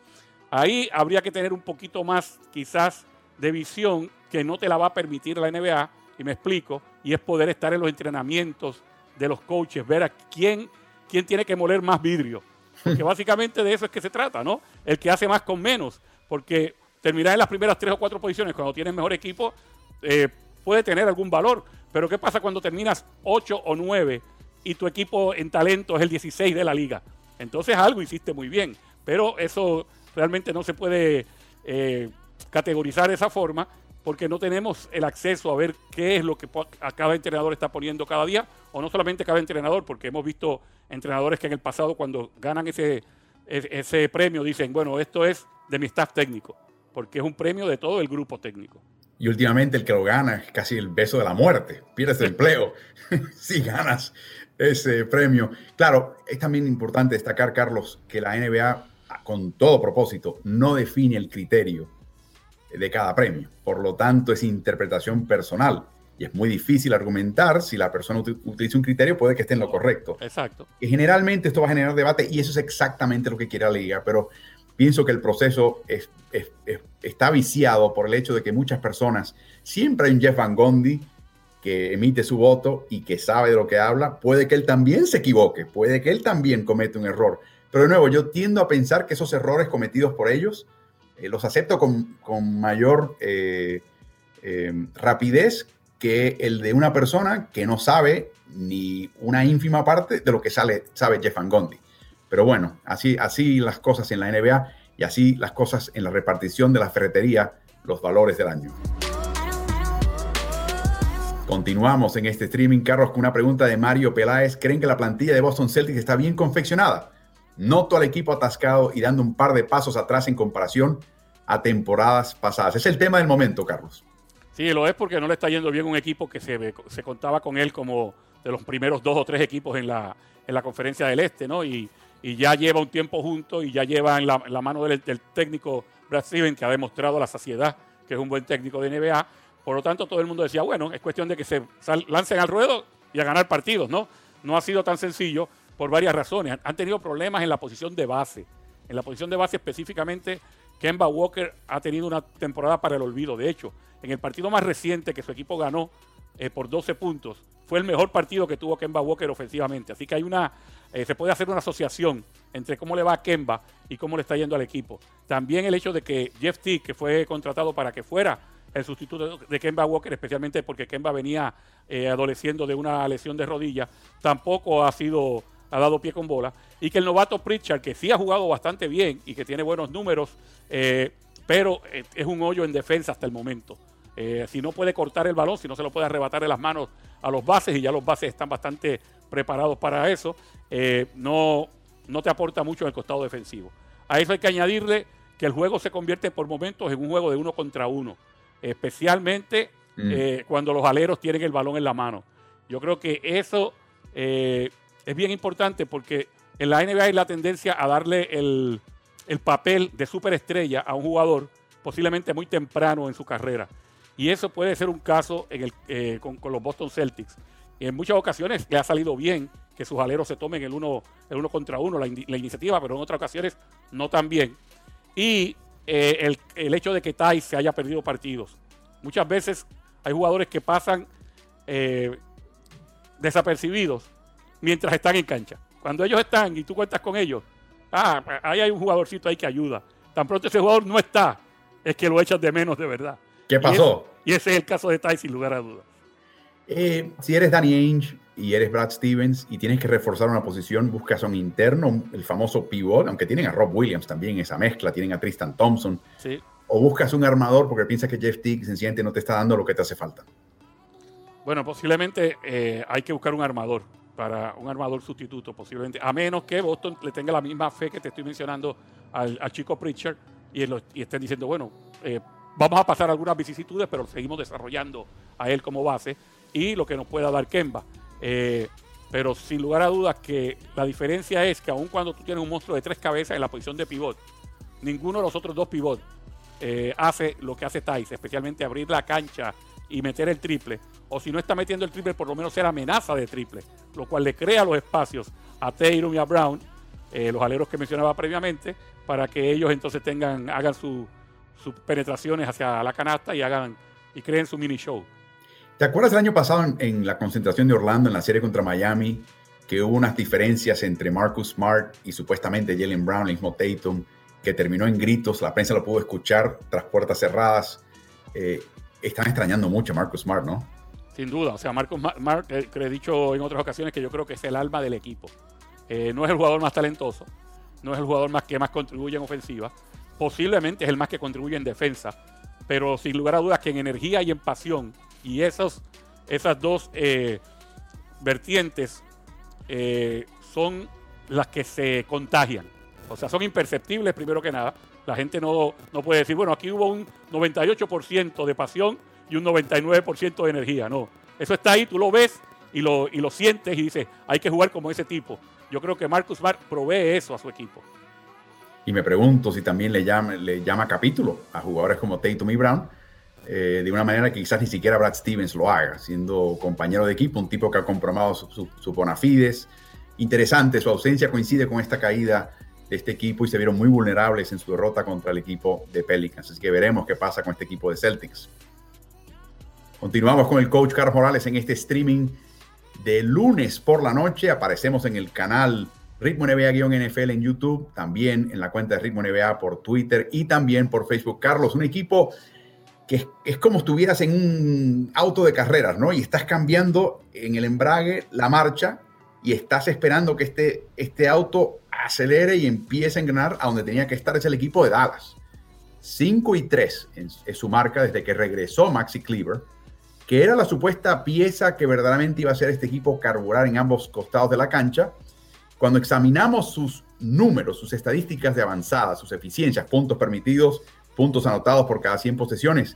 ahí habría que tener un poquito más quizás de visión que no te la va a permitir la NBA, y me explico, y es poder estar en los entrenamientos de los coaches, ver a quién quién tiene que moler más vidrio. Porque básicamente de eso es que se trata, ¿no? El que hace más con menos. Porque terminar en las primeras tres o cuatro posiciones cuando tienes mejor equipo eh, puede tener algún valor. Pero ¿qué pasa cuando terminas ocho o nueve y tu equipo en talento es el 16 de la liga? Entonces algo hiciste muy bien. Pero eso realmente no se puede eh, categorizar de esa forma porque no tenemos el acceso a ver qué es lo que cada entrenador está poniendo cada día, o no solamente cada entrenador, porque hemos visto entrenadores que en el pasado cuando ganan ese, ese premio dicen, bueno, esto es de mi staff técnico, porque es un premio de todo el grupo técnico. Y últimamente el que lo gana es casi el beso de la muerte, pierdes el empleo si ganas ese premio. Claro, es también importante destacar, Carlos, que la NBA, con todo propósito, no define el criterio de cada premio. Por lo tanto, es interpretación personal. Y es muy difícil argumentar si la persona utiliza un criterio, puede que esté en lo correcto. Exacto. Y generalmente esto va a generar debate y eso es exactamente lo que quiere la liga, pero pienso que el proceso está viciado por el hecho de que muchas personas, siempre hay un Jeff Van Gondi que emite su voto y que sabe de lo que habla, puede que él también se equivoque, puede que él también comete un error. Pero de nuevo, yo tiendo a pensar que esos errores cometidos por ellos eh, los acepto con, mayor eh, eh, rapidez que el de una persona que no sabe ni una ínfima parte de lo que sale, sabe Jeff Van Gundy. Pero bueno, así, así las cosas en la NBA y así las cosas en la repartición de la ferretería, los valores del año. Continuamos en este streaming, Carlos, con una pregunta de Mario Peláez. ¿Creen que la plantilla de Boston Celtics está bien confeccionada? Noto al equipo atascado y dando un par de pasos atrás en comparación a temporadas pasadas. Es el tema del momento, Carlos. Sí, lo es porque no le está yendo bien un equipo que se, se contaba con él como de los primeros dos o tres equipos en la, en la conferencia del Este, ¿no? Y, y ya lleva un tiempo junto y ya lleva en la, mano del, técnico Brad Stevens, que ha demostrado la saciedad, que es un buen técnico de NBA, por lo tanto, todo el mundo decía, bueno, es cuestión de que se lancen al ruedo y a ganar partidos, ¿no? No ha sido tan sencillo por varias razones. Han tenido problemas en la posición de base. En la posición de base específicamente, Kemba Walker ha tenido una temporada para el olvido. De hecho, en el partido más reciente que su equipo ganó eh, por 12 puntos, fue el mejor partido que tuvo Kemba Walker ofensivamente. Así que hay una, eh, se puede hacer una asociación entre cómo le va a Kemba y cómo le está yendo al equipo. También el hecho de que Jeff T, que fue contratado para que fuera el sustituto de Kemba Walker, especialmente porque Kemba venía eh, adoleciendo de una lesión de rodilla, tampoco ha sido ha dado pie con bola. Y que el novato Pritchard, que sí ha jugado bastante bien y que tiene buenos números, eh, pero eh, es un hoyo en defensa hasta el momento. si no puede cortar el balón, si no se lo puede arrebatar de las manos a los bases, y ya los bases están bastante preparados para eso, no, no te aporta mucho en el costado defensivo. A eso hay que añadirle que el juego se convierte por momentos en un juego de uno contra uno especialmente mm. eh, cuando los aleros tienen el balón en la mano. Yo creo que eso eh, es bien importante porque en la NBA hay la tendencia a darle el, papel de superestrella a un jugador posiblemente muy temprano en su carrera. Y eso puede ser un caso en el, eh, con, los Boston Celtics. En muchas ocasiones le ha salido bien que sus aleros se tomen el uno, el uno contra uno, la, iniciativa, pero en otras ocasiones no tan bien. Y eh, el, hecho de que Tai se haya perdido partidos. Muchas veces hay jugadores que pasan eh, desapercibidos mientras están en cancha. Cuando ellos están y tú cuentas con ellos, ah, ahí hay un jugadorcito ahí que ayuda. Tan pronto ese jugador no está, es que lo echas de menos de verdad. ¿Qué pasó? Y, ese es el caso de Tai sin lugar a dudas. Eh, si eres Danny Ainge y eres Brad Stevens y tienes que reforzar una posición, buscas a un interno, el famoso pivot, aunque tienen a Rob Williams también esa mezcla, tienen a Tristan Thompson. O buscas un armador porque piensas que Jeff Teague sencillamente no te está dando lo que te hace falta. Bueno, posiblemente eh, hay que buscar un armador para un armador sustituto, posiblemente, a menos que Boston le tenga la misma fe que te estoy mencionando al, chico Pritchard y, estén diciendo, bueno, eh, vamos a pasar algunas vicisitudes, pero seguimos desarrollando a él como base y lo que nos pueda dar Kemba. Eh, pero sin lugar a dudas que la diferencia es que aun cuando tú tienes un monstruo de tres cabezas en la posición de pivot, ninguno de los otros dos pivots eh, hace lo que hace Thais, especialmente abrir la cancha y meter el triple. O si no está metiendo el triple, por lo menos ser amenaza de triple, lo cual le crea los espacios a Taylor y a Brown, eh, los aleros que mencionaba previamente, para que ellos entonces tengan, hagan sus penetraciones hacia la canasta y hagan y creen su mini show. ¿Te acuerdas el año pasado en, la concentración de Orlando en la serie contra Miami que hubo unas diferencias entre Marcus Smart y supuestamente Jalen Brown, el mismo Tatum, que terminó en gritos, la prensa lo pudo escuchar tras puertas cerradas. Eh, están extrañando mucho a Marcus Smart, ¿no? Sin duda, o sea, Marcus Smart, eh, que he dicho en otras ocasiones que yo creo que es el alma del equipo. Eh, no es el jugador más talentoso, no es el jugador más que más contribuye en ofensiva, posiblemente es el más que contribuye en defensa, pero sin lugar a dudas que en energía y en pasión y esos, esas dos eh, vertientes son las que se contagian. O sea, son imperceptibles primero que nada. La gente no, no puede decir, bueno, aquí hubo un 98% de pasión y un 99% de energía. No, eso está ahí, tú lo ves y lo, y lo sientes y dices, hay que jugar como ese tipo. Yo creo que Marcus Smart provee eso a su equipo. Y me pregunto si también le llama, le llama capítulo a jugadores como Tatum y Brown, eh, de una manera que quizás ni siquiera Brad Stevens lo haga, siendo compañero de equipo, un tipo que ha comprobado su, su, bona fides. Interesante, su ausencia coincide con esta caída de este equipo y se vieron muy vulnerables en su derrota contra el equipo de Pelicans. Así que veremos qué pasa con este equipo de Celtics. Continuamos con el coach Carlos Morales en este streaming de lunes por la noche. Aparecemos en el canal Ritmo NBA-NFL en YouTube, también en la cuenta de Ritmo NBA por Twitter y también por Facebook. Carlos, un equipo que es, como estuvieras en un auto de carreras, ¿no? Y estás cambiando en el embrague la marcha y estás esperando que este, este auto acelere y empiece a engrenar a donde tenía que estar. Es el equipo de Dallas. 5 y 3 es su marca desde que regresó Maxi Cleaver que era la supuesta pieza que verdaderamente iba a hacer este equipo carburar en ambos costados de la cancha. Cuando examinamos sus números, sus estadísticas de avanzada, sus eficiencias, puntos permitidos, puntos anotados por cada 100 posesiones,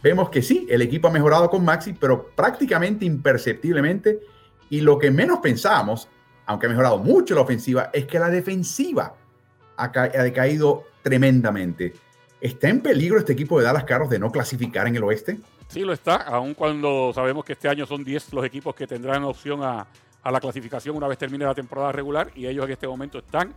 vemos que sí, el equipo ha mejorado con Maxi, pero prácticamente imperceptiblemente. Y lo que menos pensábamos, aunque ha mejorado mucho la ofensiva, es que la defensiva ha, ha decaído tremendamente. ¿Está en peligro este equipo de Dallas Carros de no clasificar en el oeste? Sí, lo está, aun cuando sabemos que este año son 10 los equipos que tendrán opción a, la clasificación una vez termine la temporada regular y ellos en este momento están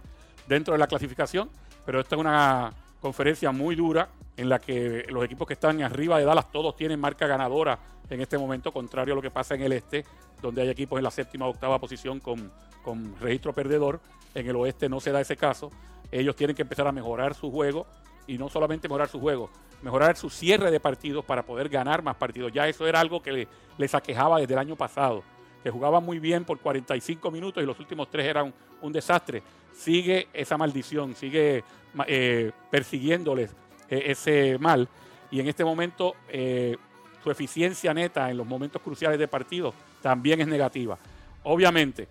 dentro de la clasificación, pero esta es una conferencia muy dura en la que los equipos que están arriba de Dallas todos tienen marca ganadora en este momento, contrario a lo que pasa en el este, donde hay equipos en la séptima o octava posición con, con registro perdedor. En el oeste no se da ese caso. Ellos tienen que empezar a mejorar su juego y no solamente mejorar su juego, mejorar su cierre de partidos para poder ganar más partidos. Ya eso era algo que les aquejaba desde el año pasado, que jugaban muy bien por 45 minutos y los últimos tres eran un, desastre. Sigue esa maldición, sigue eh, persiguiéndoles ese mal y en este momento eh, su eficiencia neta en los momentos cruciales de partido también es negativa. Obviamente,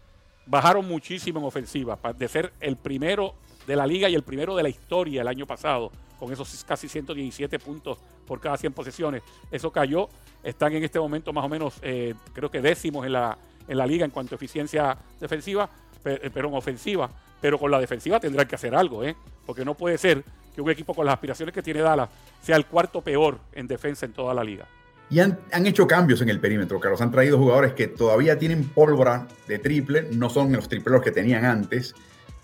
bajaron muchísimo en ofensiva, de ser el primero de la liga y el primero de la historia el año pasado, con esos casi 117 puntos por cada 100 posesiones. Eso cayó, están en este momento más o menos, eh, creo que décimos en la, en la liga en cuanto a eficiencia defensiva, eh, pero, en ofensiva. Pero con la defensiva tendrán que hacer algo, ¿eh? porque no puede ser que un equipo con las aspiraciones que tiene Dallas sea el cuarto peor en defensa en toda la liga. Y han, hecho cambios en el perímetro, Carlos. Han traído jugadores que todavía tienen pólvora de triple, no son los tripleros que tenían antes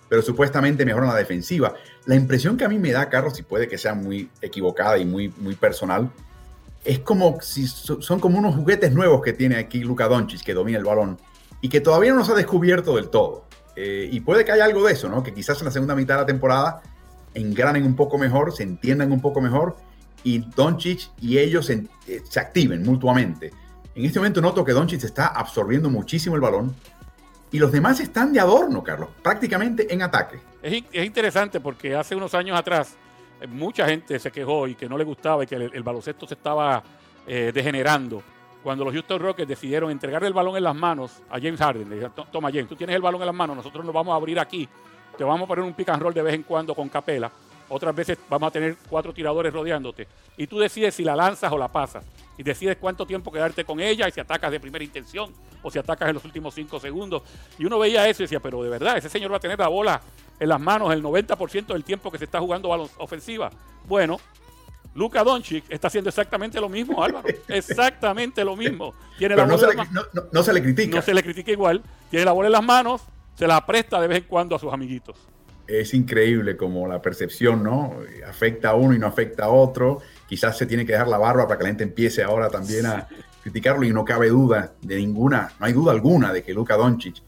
pero supuestamente mejoran la defensiva. La impresión que a mí me da, Carlos, y puede que sea muy equivocada y muy, muy personal, es como si son como unos juguetes nuevos que tiene aquí Luka Doncic, que domina el balón, y que todavía no se ha descubierto del todo. Eh, y puede que haya algo de eso, ¿no? Que quizás en la segunda mitad de la temporada engranen un poco mejor, se entiendan un poco mejor, y Doncic y ellos se, eh, activen mutuamente. En este momento noto que Doncic está absorbiendo muchísimo el balón, y los demás están de adorno, Carlos, prácticamente en ataque. Es, interesante porque hace unos años atrás eh, mucha gente se quejó y que no le gustaba y que el, baloncesto se estaba degenerando. Cuando los Houston Rockets decidieron entregarle el balón en las manos a James Harden, le dijeron, toma James, tú tienes el balón en las manos, nosotros nos vamos a abrir aquí, te vamos a poner un pick and roll de vez en cuando con capela, otras veces vamos a tener cuatro tiradores rodeándote y tú decides si la lanzas o la pasas y decides cuánto tiempo quedarte con ella y si atacas de primera intención o si atacas en los últimos cinco segundos. Y uno veía eso y decía, pero de verdad, ese señor va a tener la bola en las manos el 90% del tiempo que se está jugando a ofensiva. Bueno, Luka Doncic está haciendo exactamente lo mismo, Álvaro. Exactamente lo mismo. Tiene la no, se le, no, se le critica. No se le critica igual. Tiene la bola en las manos, se la presta de vez en cuando a sus amiguitos. Es increíble como la percepción, ¿no? Afecta a uno y no afecta a otro. Quizás se tiene que dejar la barba para que la gente empiece ahora también a, criticarlo y no cabe duda de ninguna, no hay duda alguna de que Luka Doncic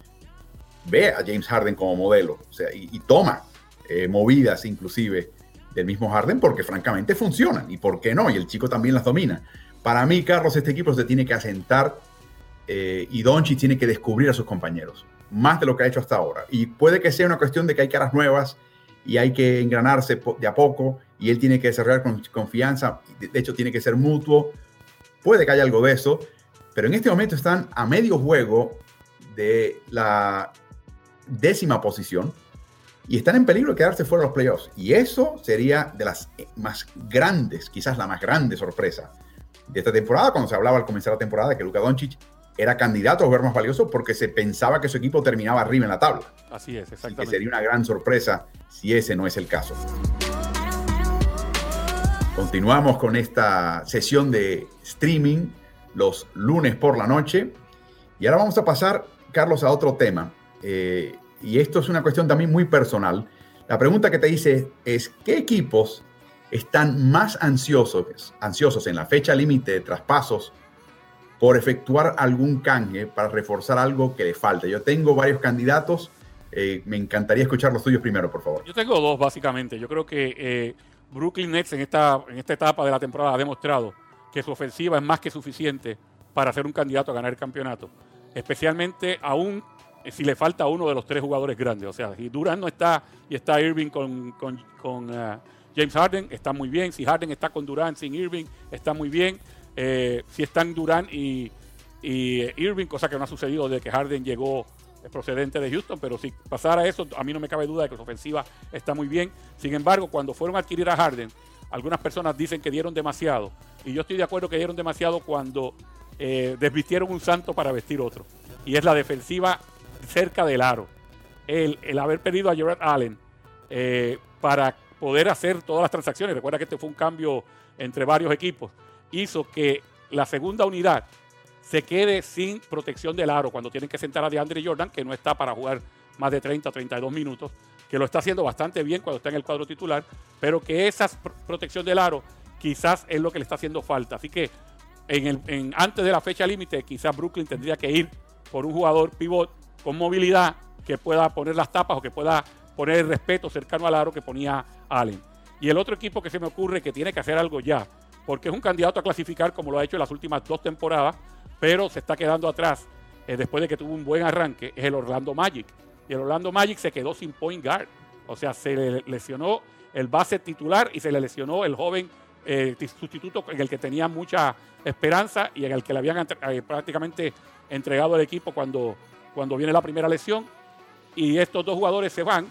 ve a James Harden como modelo o sea, y, toma eh, movidas inclusive del mismo Harden porque francamente funcionan y por qué no, y el chico también las domina. Para mí, Carlos, este equipo se tiene que asentar eh, y Doncic tiene que descubrir a sus compañeros, más de lo que ha hecho hasta ahora. Y puede que sea una cuestión de que hay caras nuevas y hay que engranarse de a poco y él tiene que desarrollar con confianza, de hecho tiene que ser mutuo, Puede que haya algo de eso, pero en este momento están a medio juego de la décima posición y están en peligro de quedarse fuera de los playoffs. Y eso sería de las más grandes, quizás la más grande sorpresa de esta temporada, cuando se hablaba al comenzar la temporada que Luka Doncic era candidato a jugar más valioso porque se pensaba que su equipo terminaba arriba en la tabla. Así es, exactamente. Y que sería una gran sorpresa si ese no es el caso. Continuamos con esta sesión de streaming los lunes por la noche. Y ahora vamos a pasar, Carlos, a otro tema. Eh, y esto es una cuestión también muy personal. La pregunta que te hice es, ¿qué equipos están más ansiosos, ansiosos en la fecha límite de traspasos por efectuar algún canje para reforzar algo que le falta. Yo tengo varios candidatos. Eh, me encantaría escuchar los tuyos primero, por favor. Yo tengo dos, básicamente. Yo creo que eh, Brooklyn Nets en esta, en esta etapa de la temporada ha demostrado que su ofensiva es más que suficiente para ser un candidato a ganar el campeonato. Especialmente aún si le falta uno de los tres jugadores grandes. O sea, si Durant no está y está Irving con, James Harden, está muy bien. Si Harden está con Durant sin Irving, está muy bien. Eh, si están Durant y, Irving, cosa que no ha sucedido desde que Harden llegó procedente de Houston, pero si pasara eso, a mí no me cabe duda de que su ofensiva está muy bien. Sin embargo, cuando fueron a adquirir a Harden, algunas personas dicen que dieron demasiado, y yo estoy de acuerdo que dieron demasiado cuando eh, desvistieron un santo para vestir otro, y es la defensiva cerca del aro. El, haber pedido a Gerard Allen eh, para poder hacer todas las transacciones, recuerda que este fue un cambio entre varios equipos, hizo que la segunda unidad se quede sin protección del aro cuando tienen que sentar a DeAndre Jordan, que no está para jugar más de 30 o 32 minutos, que lo está haciendo bastante bien cuando está en el cuadro titular, pero que esa protección del aro quizás es lo que le está haciendo falta. Así que en el, antes de la fecha límite, quizás Brooklyn tendría que ir por un jugador pivot con movilidad que pueda poner las tapas o que pueda poner el respeto cercano al aro que ponía Allen. Y el otro equipo que se me ocurre que tiene que hacer algo ya, porque es un candidato a clasificar como lo ha hecho en las últimas dos temporadas, pero se está quedando atrás eh, después de que tuvo un buen arranque, es el Orlando Magic. Y el Orlando Magic se quedó sin point guard. O sea, se le lesionó el base titular y se le lesionó el joven eh, sustituto en el que tenía mucha esperanza y en el que le habían eh, prácticamente entregado el equipo cuando, cuando viene la primera lesión. Y estos dos jugadores se van.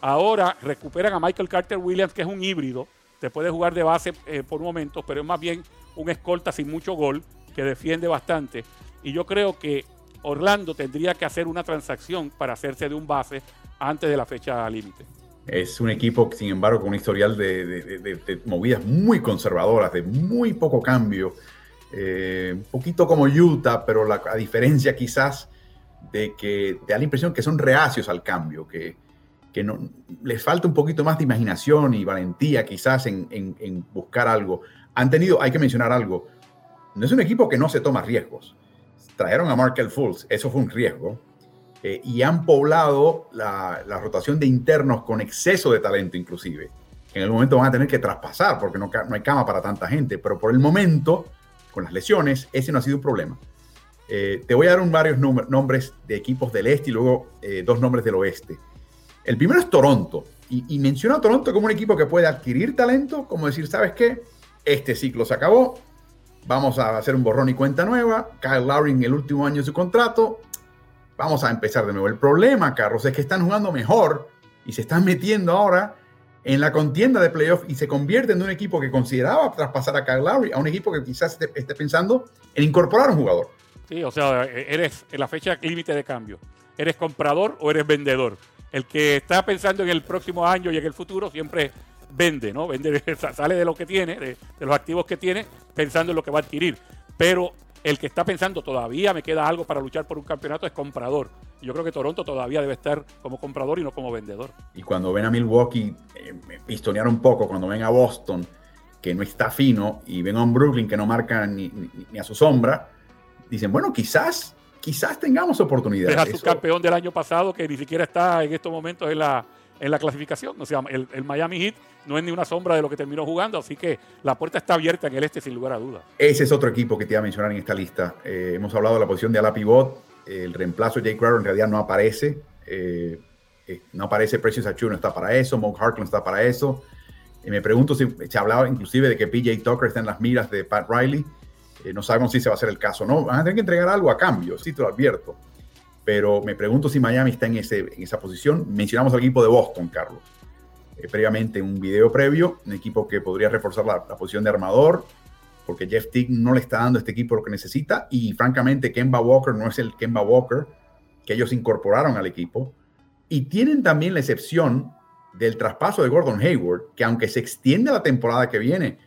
Ahora recuperan a Michael Carter Williams, que es un híbrido. Se puede jugar de base por un momento, pero es más bien un escolta sin mucho gol que defiende bastante. Y yo creo que Orlando tendría que hacer una transacción para hacerse de un base antes de la fecha límite. Es un equipo, sin embargo, con un historial de, movidas muy conservadoras, de muy poco cambio. Eh, un poquito como Utah, pero la, a diferencia quizás de que te da la impresión que son reacios al cambio, que, que no, les falta un poquito más de imaginación y valentía quizás en, en buscar algo. Han tenido, hay que mencionar algo, no es un equipo que no se toma riesgos. Trajeron a Markel Fultz, eso fue un riesgo, eh, y han poblado la, rotación de internos con exceso de talento inclusive. En el momento van a tener que traspasar porque no, no hay cama para tanta gente, pero por el momento, con las lesiones, ese no ha sido un problema. Eh, te voy a dar un, varios nombres de equipos del este y luego eh, dos nombres del oeste. El primero es Toronto, y, y menciono a Toronto como un equipo que puede adquirir talento, como decir, ¿sabes qué? Este ciclo se acabó, Vamos a hacer un borrón y cuenta nueva. Kyle Lowry en el último año de su contrato. Vamos a empezar de nuevo. El problema, Carlos, es que están jugando mejor y se están metiendo ahora en la contienda de playoff y se convierten en un equipo que consideraba traspasar a Kyle Lowry a un equipo que quizás esté, pensando en incorporar a un jugador. Sí, o sea, eres en la fecha límite de cambio. ¿Eres comprador o eres vendedor? El que está pensando en el próximo año y en el futuro siempre vende, ¿no? Vende, sale de lo que tiene, de, los activos que tiene, pensando en lo que va a adquirir. Pero el que está pensando todavía me queda algo para luchar por un campeonato es comprador. Yo creo que Toronto todavía debe estar como comprador y no como vendedor. Y cuando ven a Milwaukee eh, pistonear un poco, cuando ven a Boston que no está fino y ven a un Brooklyn que no marca ni, a su sombra, dicen, bueno, quizás, quizás tengamos oportunidades. Deja su campeón del año pasado que ni siquiera está en estos momentos en la, en la clasificación. O sea, el, Miami Heat no es ni una sombra de lo que terminó jugando, así que la puerta está abierta en el este sin lugar a dudas. Ese es otro equipo que te iba a mencionar en esta lista. Eh, hemos hablado de la posición de ala pivot. El reemplazo de Jake Crowder en realidad no aparece. Eh, eh, no aparece Precious Achu, no está para eso. Monk Harkless está para eso. me pregunto si se hablaba inclusive de que PJ Tucker está en las miras de Pat Riley. No sabemos si se va a hacer el caso no. Van a tener que entregar algo a cambio, sí te lo advierto pero me pregunto si Miami está en, ese, en esa posición. Mencionamos al equipo de Boston, Carlos. Eh, previamente, un video previo, un equipo que podría reforzar la, posición de armador, porque Jeff Tick no le está dando este equipo lo que necesita, y francamente Kemba Walker no es el Kemba Walker que ellos incorporaron al equipo. Y tienen también la excepción del traspaso de Gordon Hayward, que aunque se extiende la temporada que viene,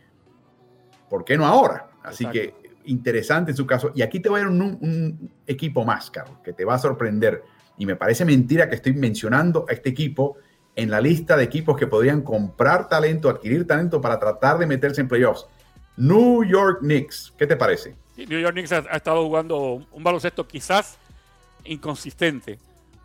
¿por qué no ahora? Así que interesante en su caso. Y aquí te voy a dar un, equipo más, Carlos, que te va a sorprender. Y me parece mentira que estoy mencionando a este equipo en la lista de equipos que podrían comprar talento, adquirir talento para tratar de meterse en playoffs. New York Knicks, ¿qué te parece? New York Knicks ha, estado jugando un baloncesto quizás inconsistente,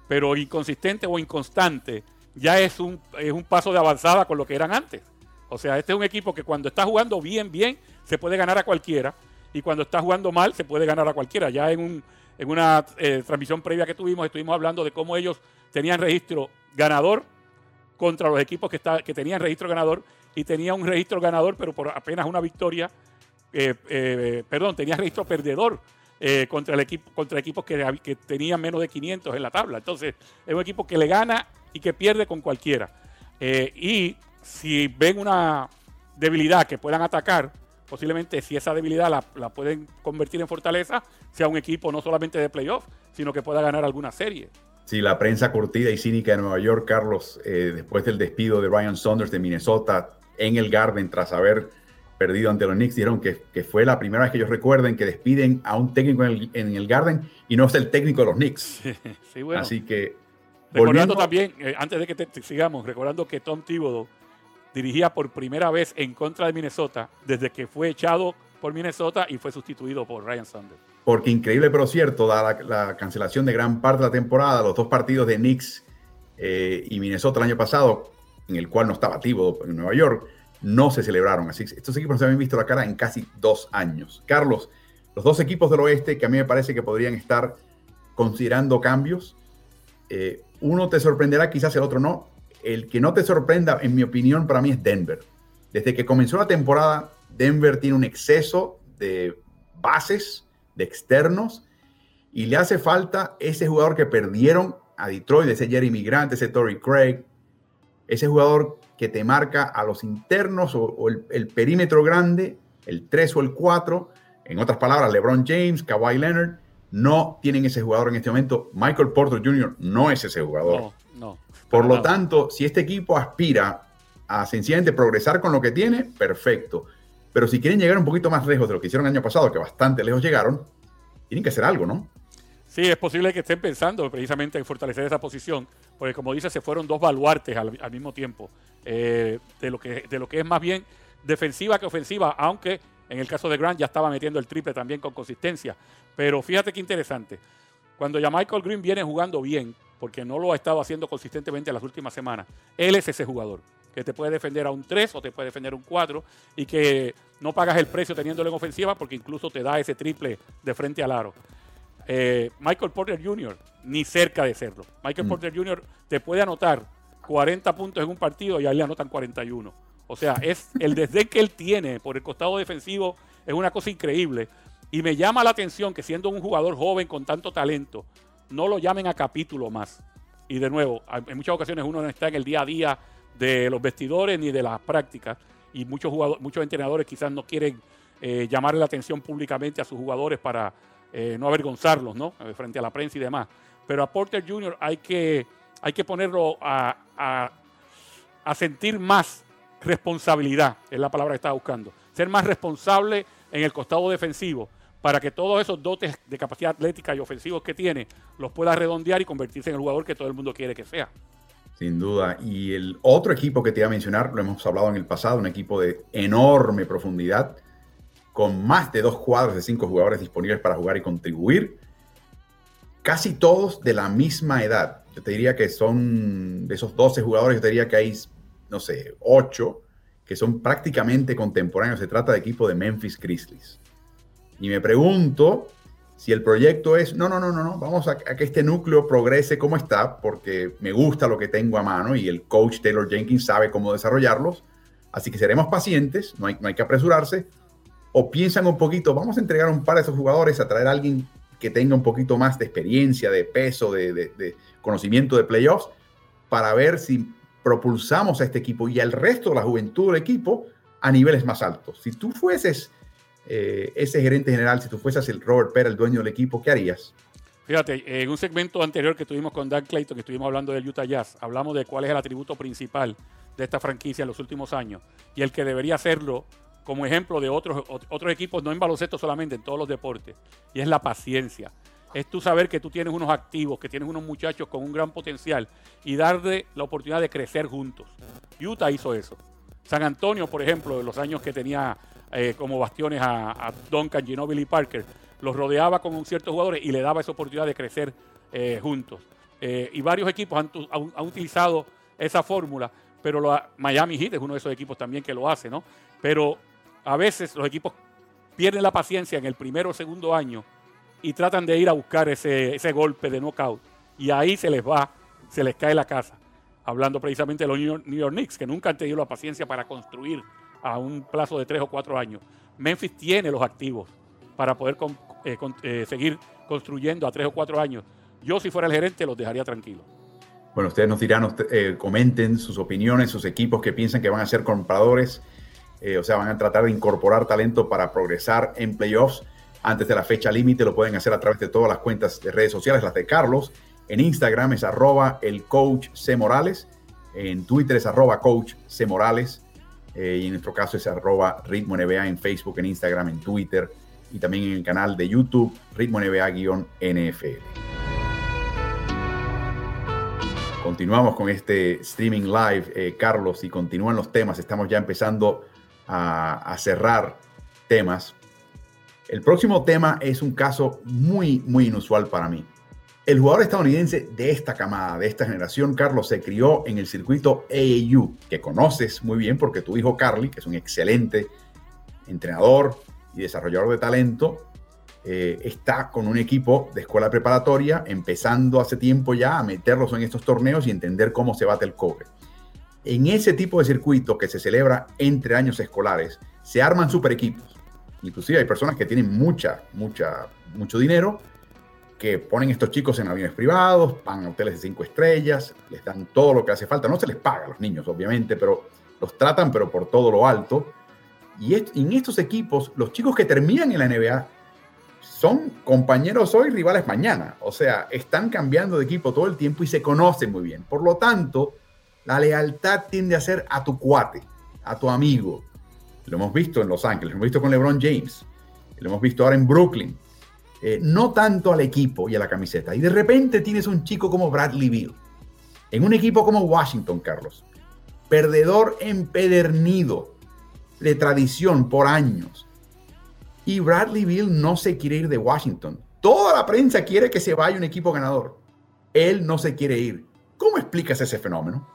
pero inconsistente o inconstante ya es un, es un paso de avanzada con lo que eran antes. O sea, este es un equipo que cuando está jugando bien, bien, se puede ganar a cualquiera. Y cuando está jugando mal, se puede ganar a cualquiera. Ya en, un, en una eh, transmisión previa que tuvimos, estuvimos hablando de cómo ellos tenían registro ganador contra los equipos que, está, que tenían registro ganador y tenía un registro ganador, pero por apenas una victoria. Eh, eh, perdón, tenía registro perdedor contra, el equipo, contra equipos que, que tenían menos de 500 en la tabla. Entonces, es un equipo que le gana y que pierde con cualquiera. y si ven una debilidad que puedan atacar, posiblemente si esa debilidad la, pueden convertir en fortaleza, sea un equipo no solamente de playoff, sino que pueda ganar alguna serie. Sí, la prensa curtida y cínica de Nueva York, Carlos, eh, después del despido de Ryan Saunders de Minnesota en el Garden tras haber perdido ante los Knicks, dijeron que, que fue la primera vez que ellos recuerden que despiden a un técnico en el, Garden y no es el técnico de los Knicks. Sí, bueno. Así que... Recordando también, eh, antes de que te, sigamos, recordando que Tom Thibodeau dirigía por primera vez en contra de Minnesota desde que fue echado por Minnesota y fue sustituido por Ryan Saunders. Porque increíble pero cierto, dada la, cancelación de gran parte de la temporada, los dos partidos de Knicks eh, y Minnesota el año pasado, en el cual no estaba activo en Nueva York, no se celebraron. Así estos equipos no se habían visto la cara en casi dos años. Carlos, los dos equipos del oeste que a mí me parece que podrían estar considerando cambios, eh, uno te sorprenderá, quizás el otro no el que no te sorprenda, en mi opinión, para mí es Denver. Desde que comenzó la temporada, Denver tiene un exceso de bases, de externos, y le hace falta ese jugador que perdieron a Detroit, ese Jeremy Grant, ese Torrey Craig, ese jugador que te marca a los internos o, el, perímetro grande, el 3 o el 4. En otras palabras, LeBron James, Kawhi Leonard, no tienen ese jugador en este momento. Michael Porter Jr. no es ese jugador. No. Por lo tanto, si este equipo aspira a sencillamente progresar con lo que tiene, perfecto. Pero si quieren llegar un poquito más lejos de lo que hicieron el año pasado, que bastante lejos llegaron, tienen que hacer algo, ¿no? Sí, es posible que estén pensando precisamente en fortalecer esa posición, porque como dice, se fueron dos baluartes al, mismo tiempo, eh, de, lo que, de lo que es más bien defensiva que ofensiva, aunque en el caso de Grant ya estaba metiendo el triple también con consistencia. Pero fíjate qué interesante, cuando ya Michael Green viene jugando bien, porque no lo ha estado haciendo consistentemente en las últimas semanas. Él es ese jugador que te puede defender a un 3 o te puede defender un 4 y que no pagas el precio teniéndolo en ofensiva porque incluso te da ese triple de frente al aro. Eh, Michael Porter Jr., ni cerca de serlo. Michael mm. Porter Jr. te puede anotar 40 puntos en un partido y ahí le anotan 41. O sea, es el desdén que él tiene por el costado defensivo es una cosa increíble. Y me llama la atención que siendo un jugador joven con tanto talento, no lo llamen a capítulo más. Y de nuevo, en muchas ocasiones uno no está en el día a día de los vestidores ni de las prácticas y muchos jugadores, muchos entrenadores quizás no quieren eh, llamarle la atención públicamente a sus jugadores para eh, no avergonzarlos, ¿no? Eh, frente a la prensa y demás. Pero a Porter Jr. hay que, hay que ponerlo a, a, a sentir más responsabilidad, es la palabra que estaba buscando. Ser más responsable en el costado defensivo para que todos esos dotes de capacidad atlética y ofensivos que tiene los pueda redondear y convertirse en el jugador que todo el mundo quiere que sea. Sin duda. Y el otro equipo que te iba a mencionar, lo hemos hablado en el pasado, un equipo de enorme profundidad, con más de dos cuadros de cinco jugadores disponibles para jugar y contribuir, casi todos de la misma edad. Yo te diría que son de esos 12 jugadores, yo te diría que hay, no sé, 8 que son prácticamente contemporáneos. Se trata de equipo de Memphis Grizzlies. Y me pregunto si el proyecto es, no, no, no, no, no, vamos a, que este núcleo progrese como está, porque me gusta lo que tengo a mano y el coach Taylor Jenkins sabe cómo desarrollarlos. Así que seremos pacientes, no hay, no hay que apresurarse. O piensan un poquito, vamos a entregar un par de esos jugadores, a traer a alguien que tenga un poquito más de experiencia, de peso, de, de conocimiento de playoffs, para ver si propulsamos a este equipo y al resto de la juventud del equipo a niveles más altos. Si tú fueses eh, ese gerente general, si tú fueses el Robert Pera, el dueño del equipo, ¿qué harías? Fíjate, en un segmento anterior que tuvimos con Dan Clayton, que estuvimos hablando del Utah Jazz, hablamos de cuál es el atributo principal de esta franquicia en los últimos años y el que debería hacerlo como ejemplo de otros, otros equipos, no en baloncesto solamente, en todos los deportes, y es la paciencia. Es tú saber que tú tienes unos activos, que tienes unos muchachos con un gran potencial y darle la oportunidad de crecer juntos. Utah hizo eso. San Antonio, por ejemplo, en los años que tenía eh, como bastiones a, Duncan, Ginobili y Parker. Los rodeaba con ciertos jugadores y le daba esa oportunidad de crecer eh, juntos. y varios equipos han, utilizado esa fórmula, pero Miami Heat es uno de esos equipos también que lo hace, ¿no? Pero a veces los equipos pierden la paciencia en el primero o segundo año y tratan de ir a buscar ese, ese golpe de knockout. Y ahí se les va, se les cae la casa. Hablando precisamente de los New York, Knicks, que nunca han tenido la paciencia para construir a un plazo de tres o cuatro años. Memphis tiene los activos para poder eh, eh, seguir construyendo a tres o cuatro años. Yo, si fuera el gerente, los dejaría tranquilos. Bueno, ustedes nos dirán, eh, comenten sus opiniones, sus equipos que piensan que van a ser compradores, o sea, van a tratar de incorporar talento para progresar en playoffs antes de la fecha límite. Lo pueden hacer a través de todas las cuentas de redes sociales, las de Carlos. En Instagram es arroba el coach C. Morales. En Twitter es arroba coach C. Eh, y en nuestro caso es arroba ritmo NBA en Facebook, en Instagram, en Twitter y también en el canal de YouTube ritmo NBA-NFL. Continuamos con este streaming live, eh, Carlos, y continúan los temas. Estamos ya empezando a, a cerrar temas el próximo tema es un caso muy, muy inusual para mí. El jugador estadounidense de esta camada, de esta generación, Carlos, se crió en el circuito AAU, que conoces muy bien porque tu hijo Carly, que es un excelente entrenador y desarrollador de talento, eh, está con un equipo de escuela preparatoria, empezando hace tiempo ya a meterlos en estos torneos y entender cómo se bate el cobre. En ese tipo de circuito que se celebra entre años escolares, se arman super equipos Inclusive hay personas que tienen mucha, mucha, mucho dinero que ponen estos chicos en aviones privados, van a hoteles de cinco estrellas, les dan todo lo que hace falta. No se les paga a los niños, obviamente, pero los tratan, pero por todo lo alto. Y en estos equipos, los chicos que terminan en la NBA son compañeros hoy, rivales mañana. O sea, están cambiando de equipo todo el tiempo y se conocen muy bien. Por lo tanto, la lealtad tiende a ser a tu cuate, a tu amigo, lo hemos visto en Los Ángeles, lo hemos visto con LeBron James, lo hemos visto ahora en Brooklyn. Eh, no tanto al equipo y a la camiseta. Y de repente tienes un chico como Bradley Bill, en un equipo como Washington, Carlos, perdedor empedernido de tradición por años. Y Bradley Bill no se quiere ir de Washington. Toda la prensa quiere que se vaya un equipo ganador. Él no se quiere ir. ¿Cómo explicas ese fenómeno?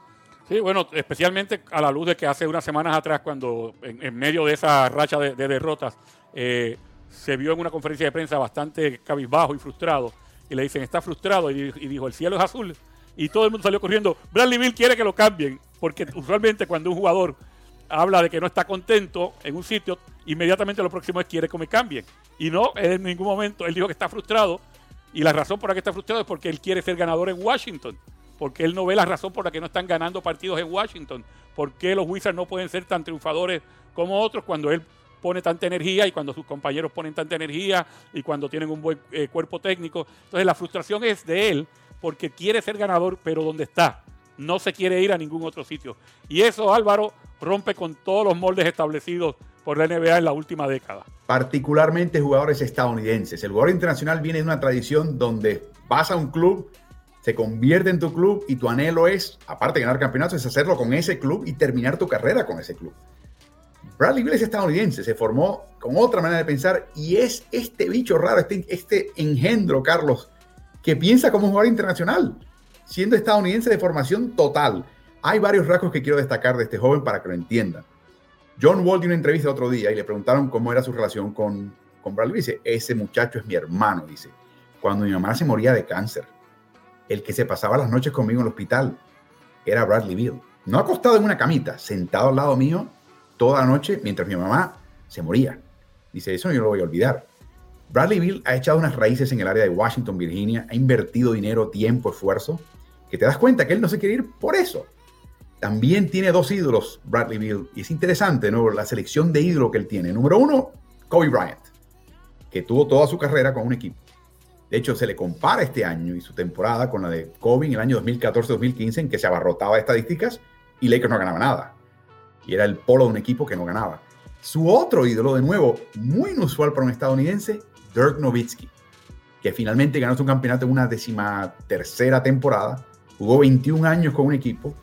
Sí, bueno, especialmente a la luz de que hace unas semanas atrás, cuando en, medio de esa racha de, derrotas, eh, se vio en una conferencia de prensa bastante cabizbajo y frustrado, y le dicen, está frustrado, y, dijo, el cielo es azul, y todo el mundo salió corriendo, Bradley Bill quiere que lo cambien, porque usualmente cuando un jugador habla de que no está contento en un sitio, inmediatamente lo próximo es quiere que me cambien. Y no, en ningún momento, él dijo que está frustrado, y la razón por la que está frustrado es porque él quiere ser ganador en Washington porque él no ve la razón por la que no están ganando partidos en Washington, por qué los Wizards no pueden ser tan triunfadores como otros cuando él pone tanta energía y cuando sus compañeros ponen tanta energía y cuando tienen un buen eh, cuerpo técnico. Entonces la frustración es de él porque quiere ser ganador, pero donde está, no se quiere ir a ningún otro sitio. Y eso Álvaro rompe con todos los moldes establecidos por la NBA en la última década. Particularmente jugadores estadounidenses. El jugador internacional viene de una tradición donde vas a un club se convierte en tu club y tu anhelo es, aparte de ganar campeonatos, es hacerlo con ese club y terminar tu carrera con ese club. Bradley Bill es estadounidense, se formó con otra manera de pensar y es este bicho raro, este, este engendro, Carlos, que piensa como un jugador internacional, siendo estadounidense de formación total. Hay varios rasgos que quiero destacar de este joven para que lo entiendan. John Wall dio una entrevista otro día y le preguntaron cómo era su relación con, con Bradley. Dice, ese muchacho es mi hermano, dice. Cuando mi mamá se moría de cáncer, el que se pasaba las noches conmigo en el hospital era Bradley Bill. No acostado en una camita, sentado al lado mío toda la noche mientras mi mamá se moría. Dice, eso no yo lo voy a olvidar. Bradley Bill ha echado unas raíces en el área de Washington, Virginia, ha invertido dinero, tiempo, esfuerzo, que te das cuenta que él no se quiere ir por eso. También tiene dos ídolos, Bradley Bill, y es interesante ¿no? la selección de ídolos que él tiene. Número uno, Kobe Bryant, que tuvo toda su carrera con un equipo. De hecho, se le compara este año y su temporada con la de Kobe en el año 2014-2015, en que se abarrotaba de estadísticas y Lakers no ganaba nada. Y era el polo de un equipo que no ganaba. Su otro ídolo, de nuevo, muy inusual para un estadounidense, Dirk Nowitzki, que finalmente ganó su campeonato en una décima tercera temporada, jugó 21 años con un equipo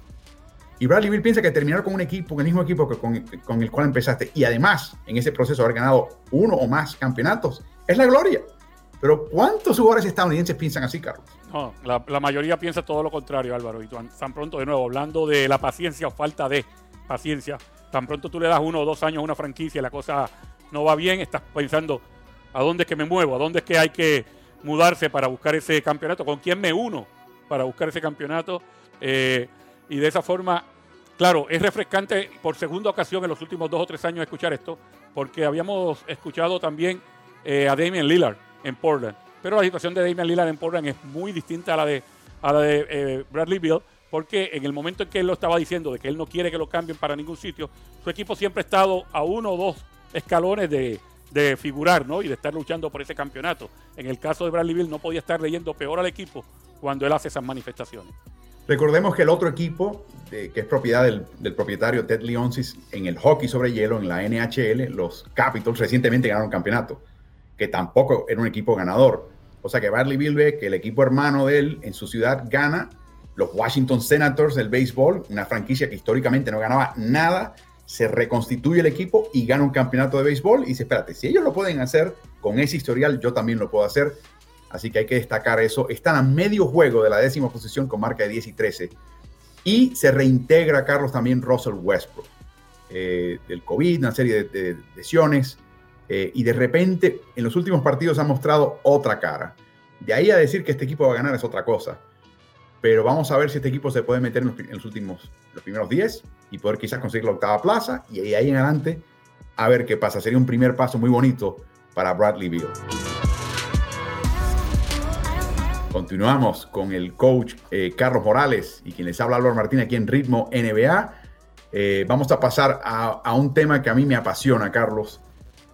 Y Bradley Bill piensa que terminar con un equipo, con el mismo equipo que con, el cual empezaste, y además en ese proceso haber ganado uno o más campeonatos, es la gloria. Pero ¿cuántos jugadores estadounidenses piensan así, Carlos? No, la, la mayoría piensa todo lo contrario, Álvaro. Y tan pronto, de nuevo, hablando de la paciencia o falta de paciencia, tan pronto tú le das uno o dos años a una franquicia y la cosa no va bien, estás pensando a dónde es que me muevo, a dónde es que hay que mudarse para buscar ese campeonato, con quién me uno para buscar ese campeonato. Eh, y de esa forma, claro, es refrescante por segunda ocasión en los últimos dos o tres años escuchar esto, porque habíamos escuchado también eh, a Damian Lillard en Portland. Pero la situación de Damian Lillard en Portland es muy distinta a la de, a la de eh, Bradley Bill, porque en el momento en que él lo estaba diciendo de que él no quiere que lo cambien para ningún sitio, su equipo siempre ha estado a uno o dos escalones de, de figurar ¿no? y de estar luchando por ese campeonato. En el caso de Bradley Bill no podía estar leyendo peor al equipo cuando él hace esas manifestaciones. Recordemos que el otro equipo, que es propiedad del, propietario Ted Leonsis en el hockey sobre hielo, en la NHL, los Capitals recientemente ganaron campeonato, que tampoco era un equipo ganador. O sea que Bradley Bill ve que el equipo hermano de él en su ciudad gana, los Washington Senators del béisbol, una franquicia que históricamente no ganaba nada, se reconstituye el equipo y gana un campeonato de béisbol y dice, espérate, si ellos lo pueden hacer con ese historial, yo también lo puedo hacer. Así que hay que destacar eso. Están a medio juego de la décima posición con marca de 10 y 13. Y se reintegra, Carlos, también Russell Westbrook. Eh, del COVID, una serie de, lesiones. Eh, y de repente, en los últimos partidos ha mostrado otra cara. De ahí a decir que este equipo va a ganar es otra cosa. Pero vamos a ver si este equipo se puede meter en los, últimos, los primeros 10 y poder quizás conseguir la octava plaza. Y ahí en adelante, a ver qué pasa. Sería un primer paso muy bonito para Bradley Beal. Continuamos con el coach eh, Carlos Morales y quien les habla Álvaro Martín aquí en Ritmo NBA. Eh, vamos a pasar a, un tema que a mí me apasiona, Carlos.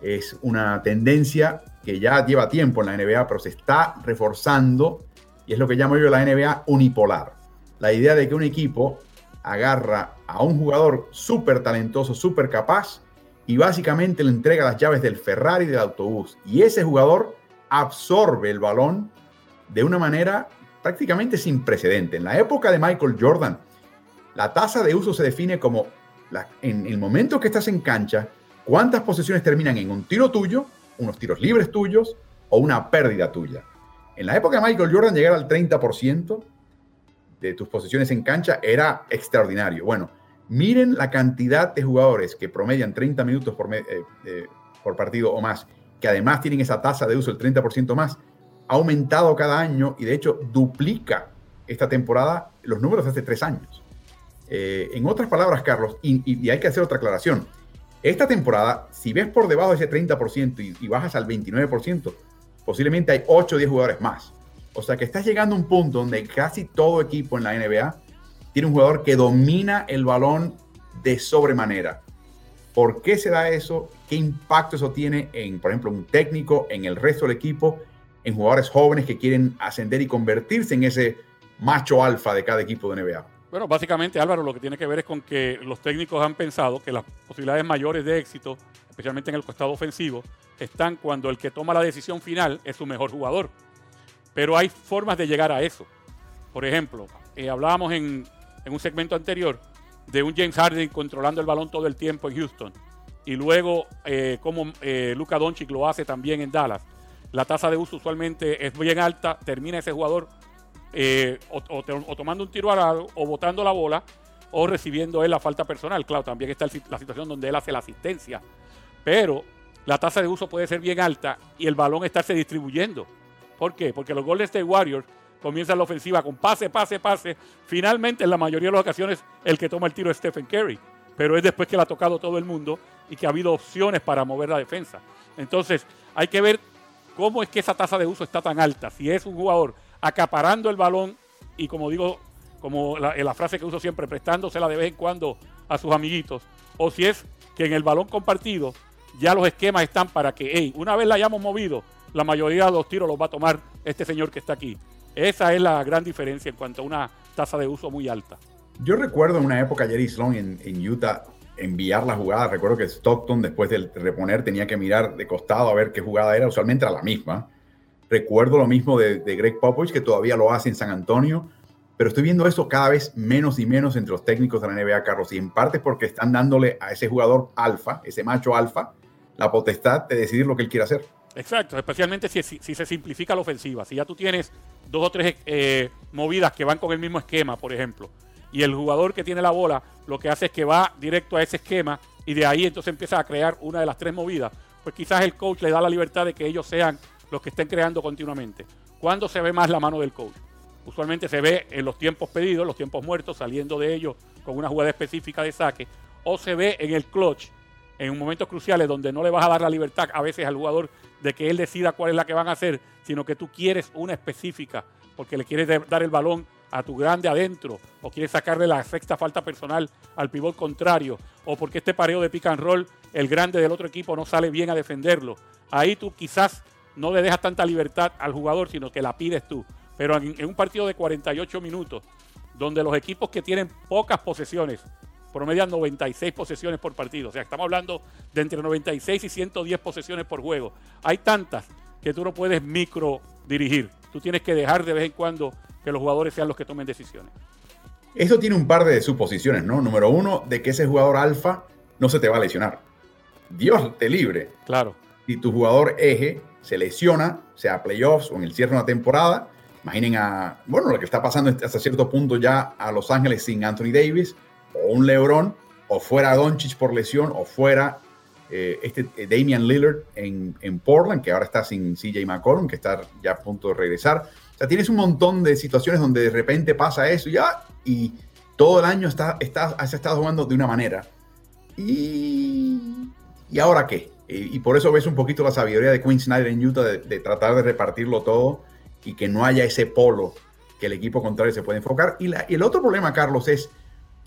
Es una tendencia que ya lleva tiempo en la NBA, pero se está reforzando y es lo que llamo yo la NBA unipolar. La idea de que un equipo agarra a un jugador súper talentoso, súper capaz y básicamente le entrega las llaves del Ferrari del autobús. Y ese jugador absorbe el balón de una manera prácticamente sin precedente. En la época de Michael Jordan, la tasa de uso se define como en el momento que estás en cancha, cuántas posesiones terminan en un tiro tuyo, unos tiros libres tuyos o una pérdida tuya. En la época de Michael Jordan, llegar al 30% de tus posesiones en cancha era extraordinario. Bueno, miren la cantidad de jugadores que promedian 30 minutos por, eh, eh, por partido o más, que además tienen esa tasa de uso, el 30% más ha aumentado cada año y de hecho duplica esta temporada los números de hace tres años. Eh, en otras palabras, Carlos, y, hay que hacer otra aclaración, esta temporada, si ves por debajo de ese 30% y, bajas al 29%, posiblemente hay 8 o 10 jugadores más. O sea que estás llegando a un punto donde casi todo equipo en la NBA tiene un jugador que domina el balón de sobremanera. ¿Por qué se da eso? ¿Qué impacto eso tiene en, por ejemplo, un técnico, en el resto del equipo? en jugadores jóvenes que quieren ascender y convertirse en ese macho alfa de cada equipo de NBA? Bueno, básicamente Álvaro lo que tiene que ver es con que los técnicos han pensado que las posibilidades mayores de éxito, especialmente en el costado ofensivo, están cuando el que toma la decisión final es su mejor jugador. Pero hay formas de llegar a eso. Por ejemplo, eh, hablábamos en, un segmento anterior de un James Harden controlando el balón todo el tiempo en Houston. Y luego eh, como eh, Luka Doncic lo hace también en Dallas la tasa de uso usualmente es bien alta, termina ese jugador eh, o, tomando un tiro a o botando la bola o recibiendo él la falta personal. Claro, también está la situación donde él hace la asistencia. Pero la tasa de uso puede ser bien alta y el balón estarse distribuyendo. ¿Por qué? Porque los Golden State Warriors comienzan la ofensiva con pase, pase, pase. Finalmente, en la mayoría de las ocasiones, el que toma el tiro es Stephen Curry. Pero es después que le ha tocado todo el mundo y que ha habido opciones para mover la defensa. Entonces, hay que ver ¿Cómo es que esa tasa de uso está tan alta? Si es un jugador acaparando el balón y como digo, como la, la frase que uso siempre, prestándosela de vez en cuando a sus amiguitos, o si es que en el balón compartido ya los esquemas están para que, hey, una vez la hayamos movido, la mayoría de los tiros los va a tomar este señor que está aquí. Esa es la gran diferencia en cuanto a una tasa de uso muy alta. Yo recuerdo en una época Jerry Sloan en, en Utah enviar la jugada. Recuerdo que Stockton, después de reponer, tenía que mirar de costado a ver qué jugada era. Usualmente era la misma. Recuerdo lo mismo de, Greg Popovich, que todavía lo hace en San Antonio. pero estoy viendo eso cada vez menos y menos entre los técnicos de la NBA, Carlos, y en parte porque están dándole a ese jugador alfa, ese macho alfa, la potestad de decidir lo que él quiere hacer. Exacto, especialmente si, si, se simplifica la ofensiva. Si ya tú tienes dos o tres eh, movidas que van con el mismo esquema, por ejemplo, y el jugador que tiene la bola lo que hace es que va directo a ese esquema y de ahí entonces empieza a crear una de las tres movidas, pues quizás el coach le da la libertad de que ellos sean los que estén creando continuamente. ¿Cuándo se ve más la mano del coach? Usualmente se ve en los tiempos pedidos, los tiempos muertos, saliendo de ellos con una jugada específica de saque, o se ve en el clutch, en momentos cruciales donde no le vas a dar la libertad a veces al jugador de que él decida cuál es la que van a hacer, sino que tú quieres una específica porque le quieres dar el balón a tu grande adentro, o quieres sacarle la sexta falta personal al pivot contrario, o porque este pareo de pick and roll, el grande del otro equipo no sale bien a defenderlo. Ahí tú quizás no le dejas tanta libertad al jugador, sino que la pides tú. Pero en, en un partido de 48 minutos, donde los equipos que tienen pocas posesiones promedian 96 posesiones por partido. O sea, estamos hablando de entre 96 y 110 posesiones por juego. Hay tantas que tú no puedes micro dirigir. Tú tienes que dejar de vez en cuando que los jugadores sean los que tomen decisiones. Eso tiene un par de suposiciones, ¿no? Número uno, de que ese jugador alfa no se te va a lesionar. Dios te libre. Claro. Si tu jugador eje se lesiona, sea playoffs o en el cierre de una temporada, imaginen a, bueno, lo que está pasando hasta cierto punto ya a Los Ángeles sin Anthony Davis, o un LeBron, o fuera Doncic por lesión, o fuera eh, este eh, Damian Lillard en, en, Portland, que ahora está sin CJ McCollum, que está ya a punto de regresar. O sea, tienes un montón de situaciones donde de repente pasa eso ya, y todo el año está, está, has estado jugando de una manera. Y, ¿y ahora qué? Y, por eso ves un poquito la sabiduría de Quinn Snyder en Utah de, tratar de repartirlo todo y que no haya ese polo que el equipo contrario se puede enfocar. Y, la, y el otro problema, Carlos, es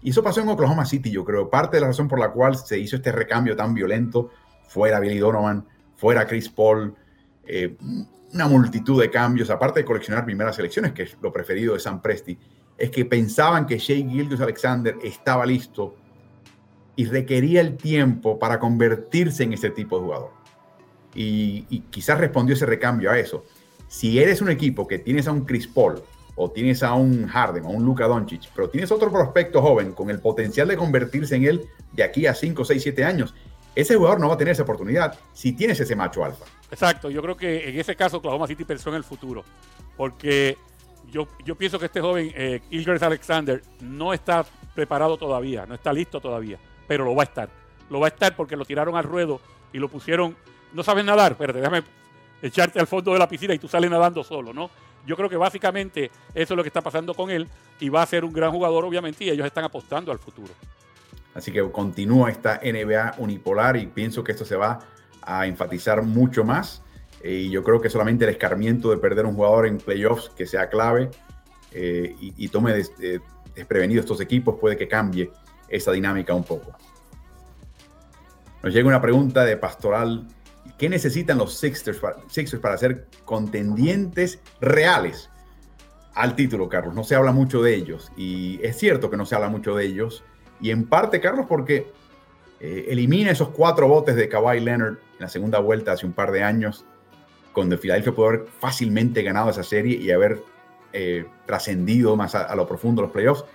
y eso pasó en Oklahoma City, yo creo. Parte de la razón por la cual se hizo este recambio tan violento, fuera Billy Donovan, fuera Chris Paul, eh, una multitud de cambios, aparte de coleccionar primeras selecciones, que es lo preferido de Sam Presti, es que pensaban que Shea Gilgis Alexander estaba listo y requería el tiempo para convertirse en ese tipo de jugador. Y quizás respondió ese recambio a eso. Si eres un equipo que tienes a un Chris Paul, o tienes a un Harden o un Luka Doncic, pero tienes otro prospecto joven con el potencial de convertirse en él de aquí a 5, 6, 7 años, ese jugador no va a tener esa oportunidad si tienes ese macho alfa. Exacto, yo creo que en ese caso Oklahoma City pensó en el futuro, porque yo, yo pienso que este joven eh, Alexander no está preparado todavía, no está listo todavía, pero lo va a estar. Lo va a estar porque lo tiraron al ruedo y lo pusieron, no sabes nadar, espérate, déjame echarte al fondo de la piscina y tú sales nadando solo, ¿no? Yo creo que básicamente eso es lo que está pasando con él y va a ser un gran jugador, obviamente, y ellos están apostando al futuro. Así que continúa esta NBA unipolar y pienso que esto se va a enfatizar mucho más. Eh, y yo creo que solamente el escarmiento de perder un jugador en playoffs que sea clave eh, y, tome desprevenido estos equipos puede que cambie esa dinámica un poco. Nos llega una pregunta de Pastoral ¿Qué necesitan los Sixers para, ser contendientes reales al título, Carlos? No se habla mucho de ellos. Y es cierto que no se habla mucho de ellos. Y en parte, Carlos, porque eh, elimina esos cuatro botes de Kawhi Leonard en la segunda vuelta hace un par de años, cuando Filadelfia pudo haber fácilmente ganado esa serie y haber eh, trascendido más a, a, lo profundo los playoffs.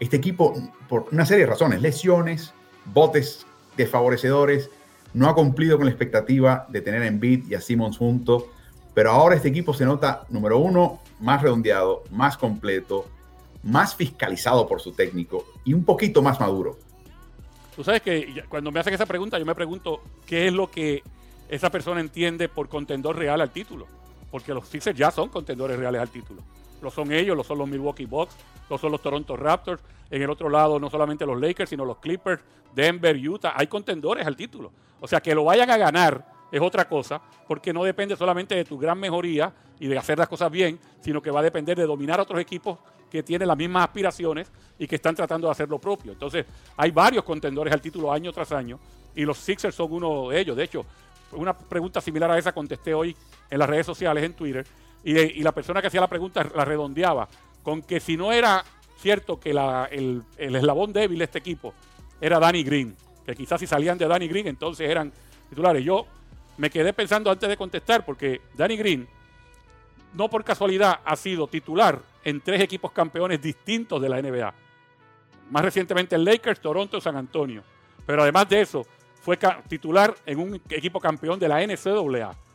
Este equipo, por una serie de razones, lesiones, botes desfavorecedores, no ha cumplido con la expectativa de tener a Embiid y a Simmons juntos, pero ahora este equipo se nota, número uno, más redondeado, más completo, más fiscalizado por su técnico y un poquito más maduro. Tú sabes que cuando me hacen esa pregunta, yo me pregunto qué es lo que esa persona entiende por contendor real al título. Porque los Sixers ya son contendores reales al título. Lo son ellos, lo son los Milwaukee Bucks, lo son los Toronto Raptors. En el otro lado, no solamente los Lakers, sino los Clippers, Denver, Utah. Hay contendores al título. O sea, que lo vayan a ganar es otra cosa, porque no depende solamente de tu gran mejoría y de hacer las cosas bien, sino que va a depender de dominar a otros equipos que tienen las mismas aspiraciones y que están tratando de hacer lo propio. Entonces, hay varios contendores al título año tras año y los Sixers son uno de ellos. De hecho, una pregunta similar a esa contesté hoy en las redes sociales, en Twitter, y, la persona que hacía la pregunta la redondeaba con que si no era cierto que el, el eslabón débil de este equipo era Danny Green, que quizás si salían de Danny Green entonces eran titulares. Yo me quedé pensando antes de contestar porque Danny Green no por casualidad ha sido titular en tres equipos campeones distintos de la NBA. Más recientemente el Lakers, Toronto, San Antonio. Pero además de eso, fue titular en un equipo campeón de la NCAA.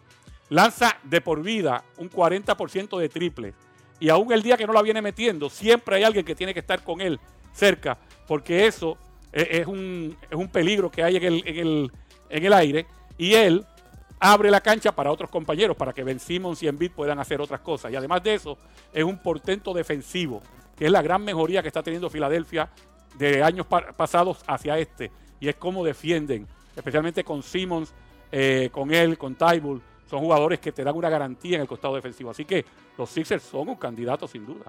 Lanza de por vida un 40% de triples. Y aún el día que no la viene metiendo, siempre hay alguien que tiene que estar con él cerca, porque eso es, un, peligro que hay en el, en el aire. Y él abre la cancha para otros compañeros, para que Ben Simmons y Embiid puedan hacer otras cosas. Y además de eso, es un portento defensivo, que es la gran mejoría que está teniendo Filadelfia de años pasados hacia este. Y es cómo defienden, especialmente con Simmons, eh, con él, con Tybull. Son jugadores que te dan una garantía en el costado defensivo. Así que los Sixers son un candidato sin duda.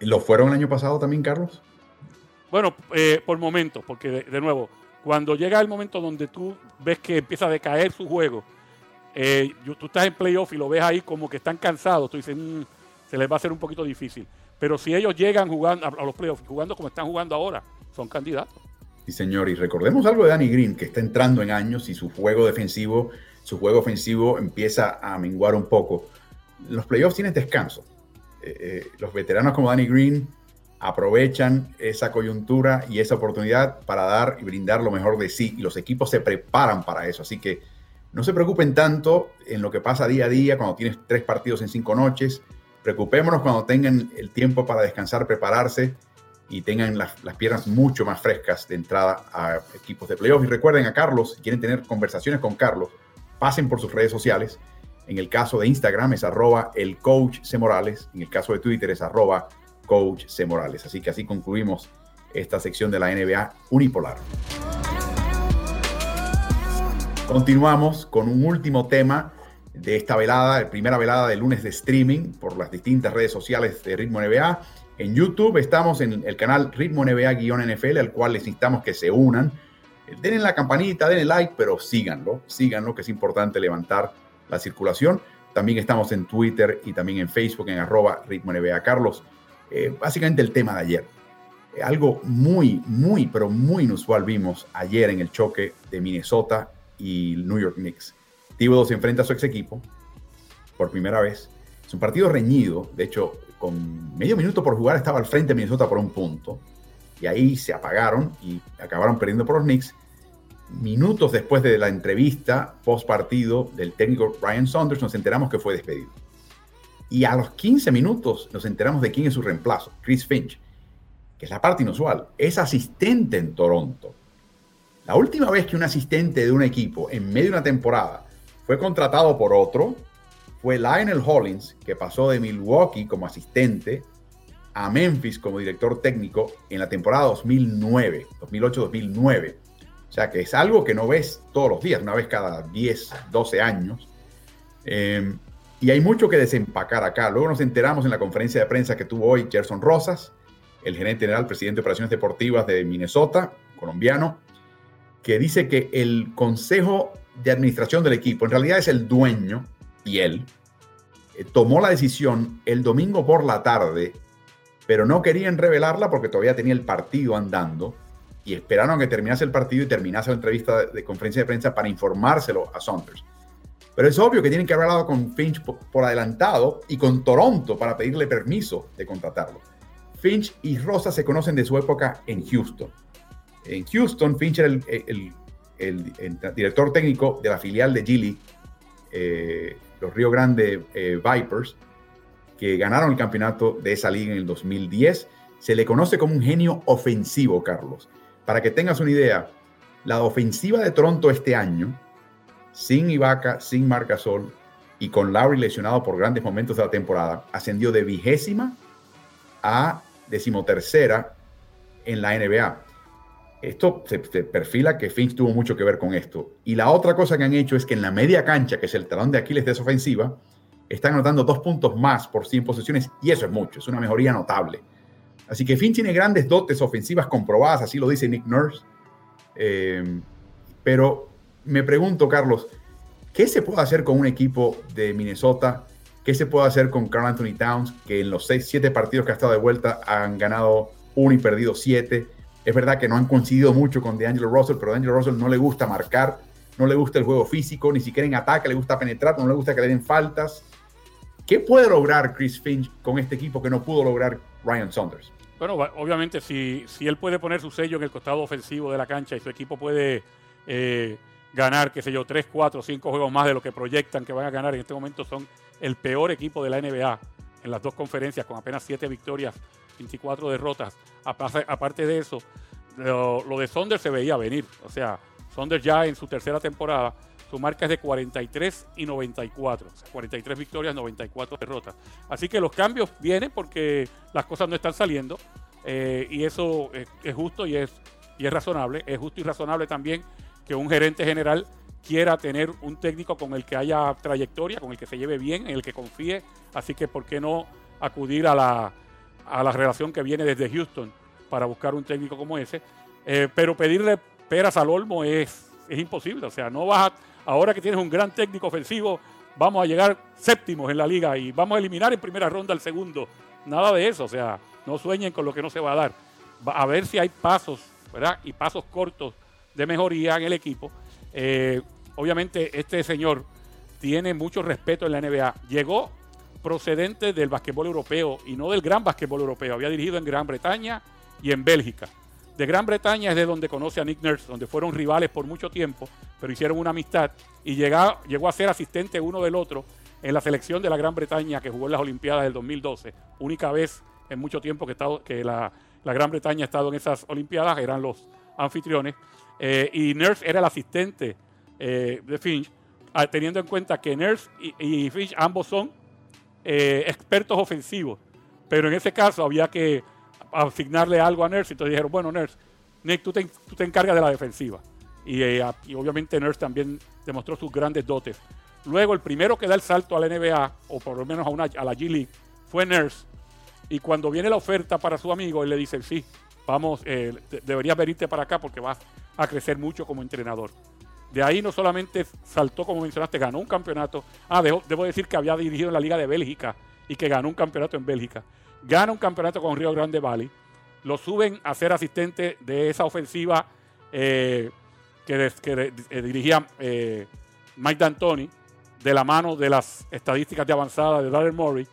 ¿Lo fueron el año pasado también, Carlos? Bueno, eh, por momentos, porque de, nuevo, cuando llega el momento donde tú ves que empieza a decaer su juego eh, tú estás en playoff y lo ves ahí como que están cansados, tú dices, mm, se les va a hacer un poquito difícil. Pero si ellos llegan jugando a, los playoffs, jugando como están jugando ahora, son candidatos. Sí, señor, y recordemos algo de Danny Green, que está entrando en años y su juego defensivo, su juego ofensivo empieza a menguar un poco. Los playoffs tienen descanso. Eh, eh, los veteranos como Danny Green aprovechan esa coyuntura y esa oportunidad para dar y brindar lo mejor de sí, y los equipos se preparan para eso. Así que no se preocupen tanto en lo que pasa día a día cuando tienes tres partidos en cinco noches. Preocupémonos cuando tengan el tiempo para descansar, prepararse y tengan las, piernas mucho más frescas de entrada a equipos de playoff. Y recuerden a Carlos, si quieren tener conversaciones con Carlos, pasen por sus redes sociales. En el caso de Instagram es arroba el coach C. Morales. En el caso de Twitter es arroba coach C. Morales. Así que así concluimos esta sección de la NBA unipolar. Continuamos con un último tema de esta velada, la primera velada de lunes de streaming por las distintas redes sociales de Ritmo NBA. En YouTube estamos en el canal Ritmo NBA-NFL, al cual les instamos que se unan. Denle la campanita, denle like, pero síganlo, síganlo, que es importante levantar la circulación. También estamos en Twitter y también en Facebook en arroba Ritmo NBA. Carlos, eh, básicamente el tema de ayer. Eh, algo muy, muy, pero muy inusual vimos ayer en el choque de Minnesota y New York Knicks. Thibodeau se enfrenta a su ex equipo por primera vez. Es un partido reñido, de hecho, con medio minuto por jugar estaba al frente de Minnesota por un punto. Y ahí se apagaron y acabaron perdiendo por los Knicks. Minutos después de la entrevista post partido del técnico Ryan Saunders, nos enteramos que fue despedido. Y a los 15 minutos nos enteramos de quién es su reemplazo, Chris Finch, que es la parte inusual. Es asistente en Toronto. La última vez que un asistente de un equipo en medio de una temporada fue contratado por otro fue Lionel Hollins, que pasó de Milwaukee como asistente a Memphis como director técnico en la temporada 2009, 2008-2009. O sea que es algo que no ves todos los días, una vez cada 10, 12 años. Em, y hay mucho que desempacar acá. Luego nos enteramos en la conferencia de prensa que tuvo hoy Gerson Rosas, el gerente general, presidente de operaciones deportivas de Minnesota, colombiano, que dice que el consejo de administración del equipo, en realidad es el dueño y él, eh, tomó la decisión el domingo por la tarde, pero no querían revelarla porque todavía tenía el partido andando y esperaron a que terminase el partido y terminase la entrevista de, conferencia de prensa para informárselo a Saunders. Pero es obvio que tienen que haber hablado con Finch por, adelantado y con Toronto para pedirle permiso de contratarlo. Finch y Rosa se conocen de su época en Houston. En Houston, Fincher, el, el, director técnico de la filial de Gili, eh, los Río Grande eh, Vipers, que ganaron el campeonato de esa liga en el 2010. Se le conoce como un genio ofensivo, Carlos. Para que tengas una idea, la ofensiva de Toronto este año, sin Ibaka, sin Marcasol y con Lowry lesionado por grandes momentos de la temporada, ascendió de vigésima a decimotercera en la NBA. Esto se, perfila que Finch tuvo mucho que ver con esto. Y la otra cosa que han hecho es que en la media cancha, que es el talón de Aquiles de esa ofensiva, están anotando dos puntos más por 100 posiciones y eso es mucho, es una mejoría notable. Así que Finch tiene grandes dotes ofensivas comprobadas, así lo dice Nick Nurse. Eh, pero me pregunto, Carlos, ¿qué se puede hacer con un equipo de Minnesota? ¿Qué se puede hacer con Carl Anthony Towns, que en los seis, siete partidos que ha estado de vuelta han ganado uno y perdido siete? Es verdad que no han coincidido mucho con DeAngelo Russell, pero a DeAngelo Russell no le gusta marcar, no le gusta el juego físico, ni siquiera en ataque le gusta penetrar, no le gusta que le den faltas. ¿Qué puede lograr Chris Finch con este equipo que no pudo lograr Ryan Saunders? Bueno, obviamente si, si él puede poner su sello en el costado ofensivo de la cancha y su equipo puede eh, ganar, qué sé yo, 3, 4, 5 juegos más de lo que proyectan que van a ganar, en este momento son el peor equipo de la NBA en las dos conferencias con apenas 7 victorias, 24 derrotas. Aparte de eso, lo, de Saunders se veía venir. O sea, Saunders ya en su tercera temporada, su marca es de 43 y 94. O sea, 43 victorias, 94 derrotas. Así que los cambios vienen porque las cosas no están saliendo. Eh, y eso es, justo y es, y es razonable. Es justo y razonable también que un gerente general quiera tener un técnico con el que haya trayectoria, con el que se lleve bien, en el que confíe. Así que, ¿por qué no acudir a la, a la relación que viene desde Houston para buscar un técnico como ese? Eh, pero pedirle peras al olmo es, es imposible. O sea, no vas ahora que tienes un gran técnico ofensivo, vamos a llegar séptimos en la liga y vamos a eliminar en primera ronda al segundo. Nada de eso. O sea, no sueñen con lo que no se va a dar. a ver si hay pasos, ¿verdad? Y pasos cortos de mejoría en el equipo. Eh, obviamente, este señor tiene mucho respeto en la NBA. Llegó procedente del basquetbol europeo y no del gran basquetbol europeo. Había dirigido en Gran Bretaña y en Bélgica. De Gran Bretaña es de donde conoce a Nick Nurse, donde fueron rivales por mucho tiempo, pero hicieron una amistad y llegó, a ser asistente uno del otro en la selección de la Gran Bretaña que jugó en las Olimpiadas del 2012. Única vez en mucho tiempo que, la, Gran Bretaña ha estado en esas Olimpiadas, eran los anfitriones. Eh, y Nurse era el asistente eh, de Finch, teniendo en cuenta que Nurse y, Finch ambos son eh, expertos ofensivos. Pero en ese caso había que asignarle algo a Nurse y entonces dijeron, bueno, Nurse, Nick, tú te, tú te encargas de la defensiva. Y, y, obviamente Nurse también demostró sus grandes dotes. Luego, el primero que da el salto a la NBA, o por lo menos a, una, a la G League, fue Nurse. Y cuando viene la oferta para su amigo, él le dice, sí, vamos, eh, deberías venirte para acá porque vas a crecer mucho como entrenador. De ahí no solamente saltó, como mencionaste, ganó un campeonato. Ah, debo, decir que había dirigido en la Liga de Bélgica y que ganó un campeonato en Bélgica. Gana un campeonato con Río Grande Valley. Lo suben a ser asistente de esa ofensiva eh, que, eh, dirigía Mike D'Antoni de la mano de las estadísticas de avanzada de Darren Murray.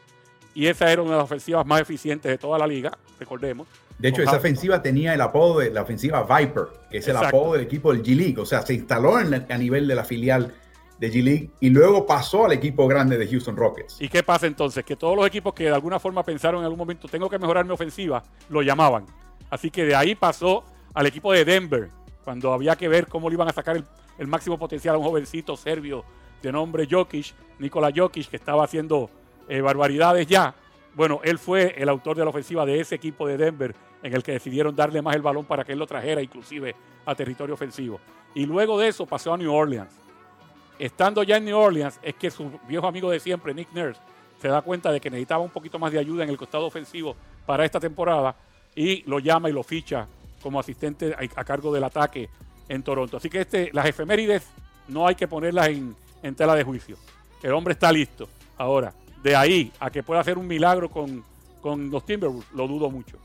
Y esa era una de las ofensivas más eficientes de toda la liga, recordemos. De hecho, esa ofensiva tenía el apodo de la ofensiva Viper, que es el apodo del equipo del G-League. O sea, se instaló en a nivel de la filial de G-League y luego pasó al equipo grande de Houston Rockets. ¿Y qué pasa entonces? Que todos los equipos que de alguna forma pensaron en algún momento, tengo que mejorar mi ofensiva, lo llamaban. Así que de ahí pasó al equipo de Denver, cuando había que ver cómo le iban a sacar el, máximo potencial a un jovencito serbio de nombre Jokic, Nikola Jokic, que estaba haciendo eh, barbaridades ya. Bueno, él fue el autor de la ofensiva de ese equipo de Denver en el que decidieron darle más el balón para que él lo trajera inclusive a territorio ofensivo. Y luego de eso pasó a New Orleans. Estando ya en New Orleans es que su viejo amigo de siempre, Nick Nurse, se da cuenta de que necesitaba un poquito más de ayuda en el costado ofensivo para esta temporada y lo llama y lo ficha como asistente a, cargo del ataque en Toronto. Así que este, las efemérides no hay que ponerlas en, en tela de juicio. El hombre está listo. Ahora, de ahí a que pueda hacer un milagro con, con los Timberwolves, lo dudo mucho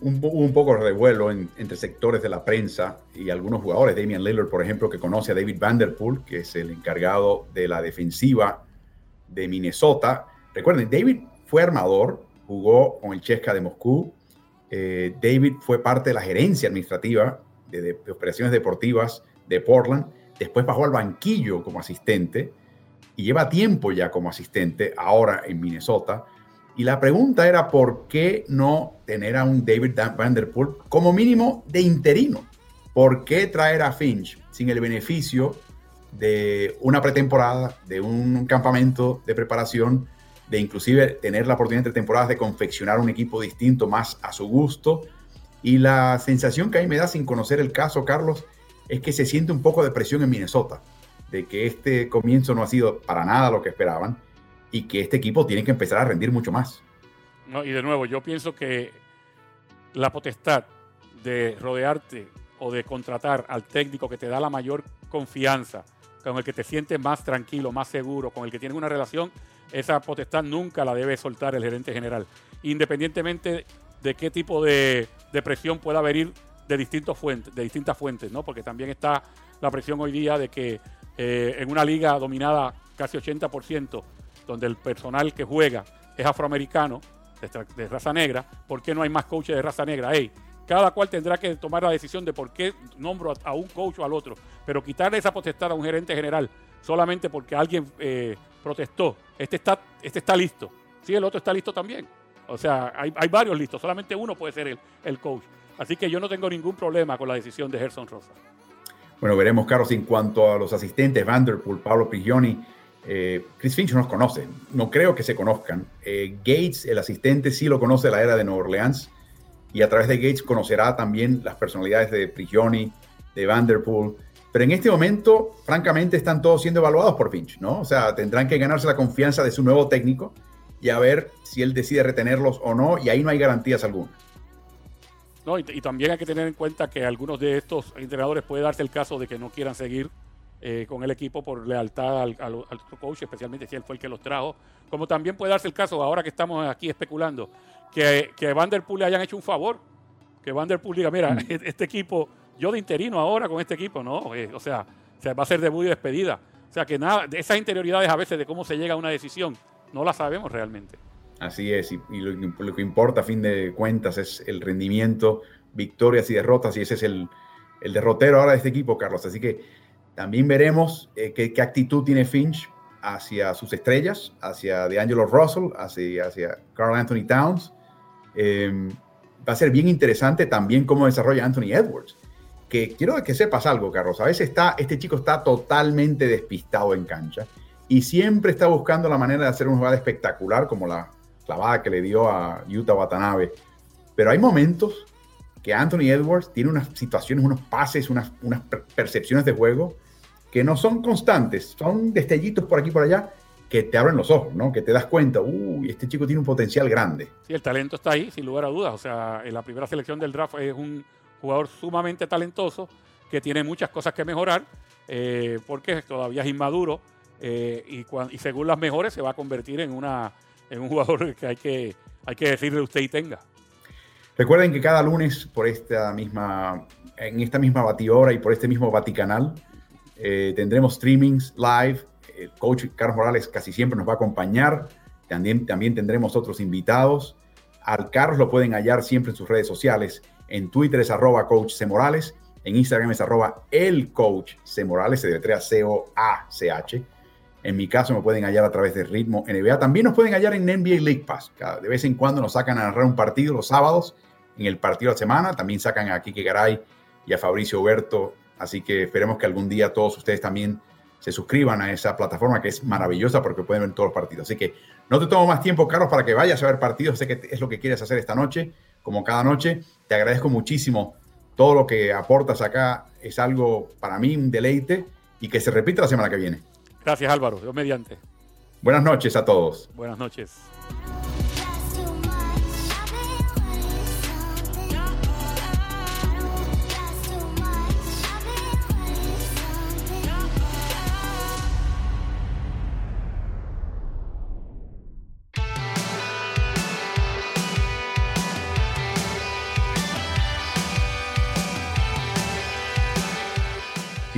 un, un poco de revuelo entre sectores de la prensa y algunos jugadores. Damian Lillard, por ejemplo, que conoce a David Vanderpool, que es el encargado de la defensiva de Minnesota. Recuerden, David fue armador, jugó con el Chesca de Moscú. Eh, David fue parte de la gerencia administrativa de, de, operaciones deportivas de Portland. Después bajó al banquillo como asistente y lleva tiempo ya como asistente ahora en Minnesota. Y la pregunta era por qué no tener a un David Vanderpool como mínimo de interino. ¿Por qué traer a Finch sin el beneficio de una pretemporada, de un campamento de preparación, de inclusive tener la oportunidad entre temporadas de confeccionar un equipo distinto más a su gusto? Y la sensación que a mí me da sin conocer el caso, Carlos, es que se siente un poco de presión en Minnesota, de que este comienzo no ha sido para nada lo que esperaban y que este equipo tiene que empezar a rendir mucho más. No, y de nuevo, yo pienso que la potestad de rodearte o de contratar al técnico que te da la mayor confianza, con el que te sientes más tranquilo, más seguro, con el que tienes una relación, esa potestad nunca la debe soltar el gerente general, independientemente de qué tipo de, presión pueda venir de, distintos fuentes, de distintas fuentes, ¿no? porque también está la presión hoy día de que eh, en una liga dominada casi 80% donde el personal que juega es afroamericano, de, raza negra, ¿por qué no hay más coaches de raza negra? Hey, cada cual tendrá que tomar la decisión de por qué nombro a, un coach o al otro, pero quitarle esa potestad a un gerente general solamente porque alguien eh, protestó, este está, este está listo, sí, el otro está listo también. O sea, hay, varios listos, solamente uno puede ser el, el coach. Así que yo no tengo ningún problema con la decisión de Gerson Rosa. Bueno, veremos, Carlos, en cuanto a los asistentes, Vanderpool, Pablo Prigioni, eh, Chris Finch no los conoce, no creo que se conozcan. Eh, Gates, el asistente, sí lo conoce de la era de Nueva Orleans y a través de Gates conocerá también las personalidades de Prigioni, de Vanderpool. Pero en este momento, francamente, están todos siendo evaluados por Finch, ¿no? O sea, tendrán que ganarse la confianza de su nuevo técnico y a ver si él decide retenerlos o no, y ahí no hay garantías algunas. No, y, también hay que tener en cuenta que algunos de estos entrenadores puede darse el caso de que no quieran seguir eh, con el equipo por lealtad al, al, coach, especialmente si él fue el que los trajo. Como también puede darse el caso, ahora que estamos aquí especulando, que, que Vanderpool le hayan hecho un favor. Que Vanderpool diga, mira, mm. este equipo, yo de interino ahora con este equipo, no, eh, o sea, se va a ser debut y despedida. O sea que nada, de esas interioridades a veces de cómo se llega a una decisión, no la sabemos realmente. Así es, y, lo, que importa a fin de cuentas es el rendimiento, victorias y derrotas, y ese es el, derrotero ahora de este equipo, Carlos. Así que también veremos eh, qué, actitud tiene Finch hacia sus estrellas, hacia DeAngelo Russell, hacia, hacia Carl Anthony Towns. Em, va a ser bien interesante también cómo desarrolla Anthony Edwards. Que quiero que sepas algo, Carlos. A veces está, este chico está totalmente despistado en cancha y siempre está buscando la manera de hacer una jugada espectacular como la clavada que le dio a Utah Watanabe. Pero hay momentos que Anthony Edwards tiene unas situaciones, unos pases, unas, unas percepciones de juego que no son constantes, son destellitos por aquí y por allá que te abren los ojos, ¿no? Que te das cuenta, uy, este chico tiene un potencial grande. Sí, el talento está ahí, sin lugar a dudas. O sea, en la primera selección del draft es un jugador sumamente talentoso que tiene muchas cosas que mejorar eh, porque todavía es inmaduro eh, y, y según las mejores se va a convertir en una es un jugador que hay que, hay que decirle usted y tenga. Recuerden que cada lunes por esta misma, en esta misma batidora y por este mismo Vaticanal eh, tendremos streamings live. El coach Carlos Morales casi siempre nos va a acompañar. También, también tendremos otros invitados. Al Carlos lo pueden hallar siempre en sus redes sociales. En Twitter es arroba coach C. En Instagram es arroba el coach C. Morales. Se deletrea C-O-A-C-H. En mi caso me pueden hallar a través de Ritmo NBA. También nos pueden hallar en NBA League Pass. de vez en cuando nos sacan a narrar un partido los sábados en el partido de la semana. También sacan a Kike Garay y a Fabricio Huberto. Así que esperemos que algún día todos ustedes también se suscriban a esa plataforma que es maravillosa porque pueden ver todos los partidos. Así que no te tomo más tiempo, Carlos, para que vayas a ver partidos. Sé que es lo que quieres hacer esta noche, como cada noche. Te agradezco muchísimo todo lo que aportas acá. Es algo para mí un deleite y que se repita la semana que viene. Gracias Álvaro, Dios mediante. Buenas noches a todos. Buenas noches.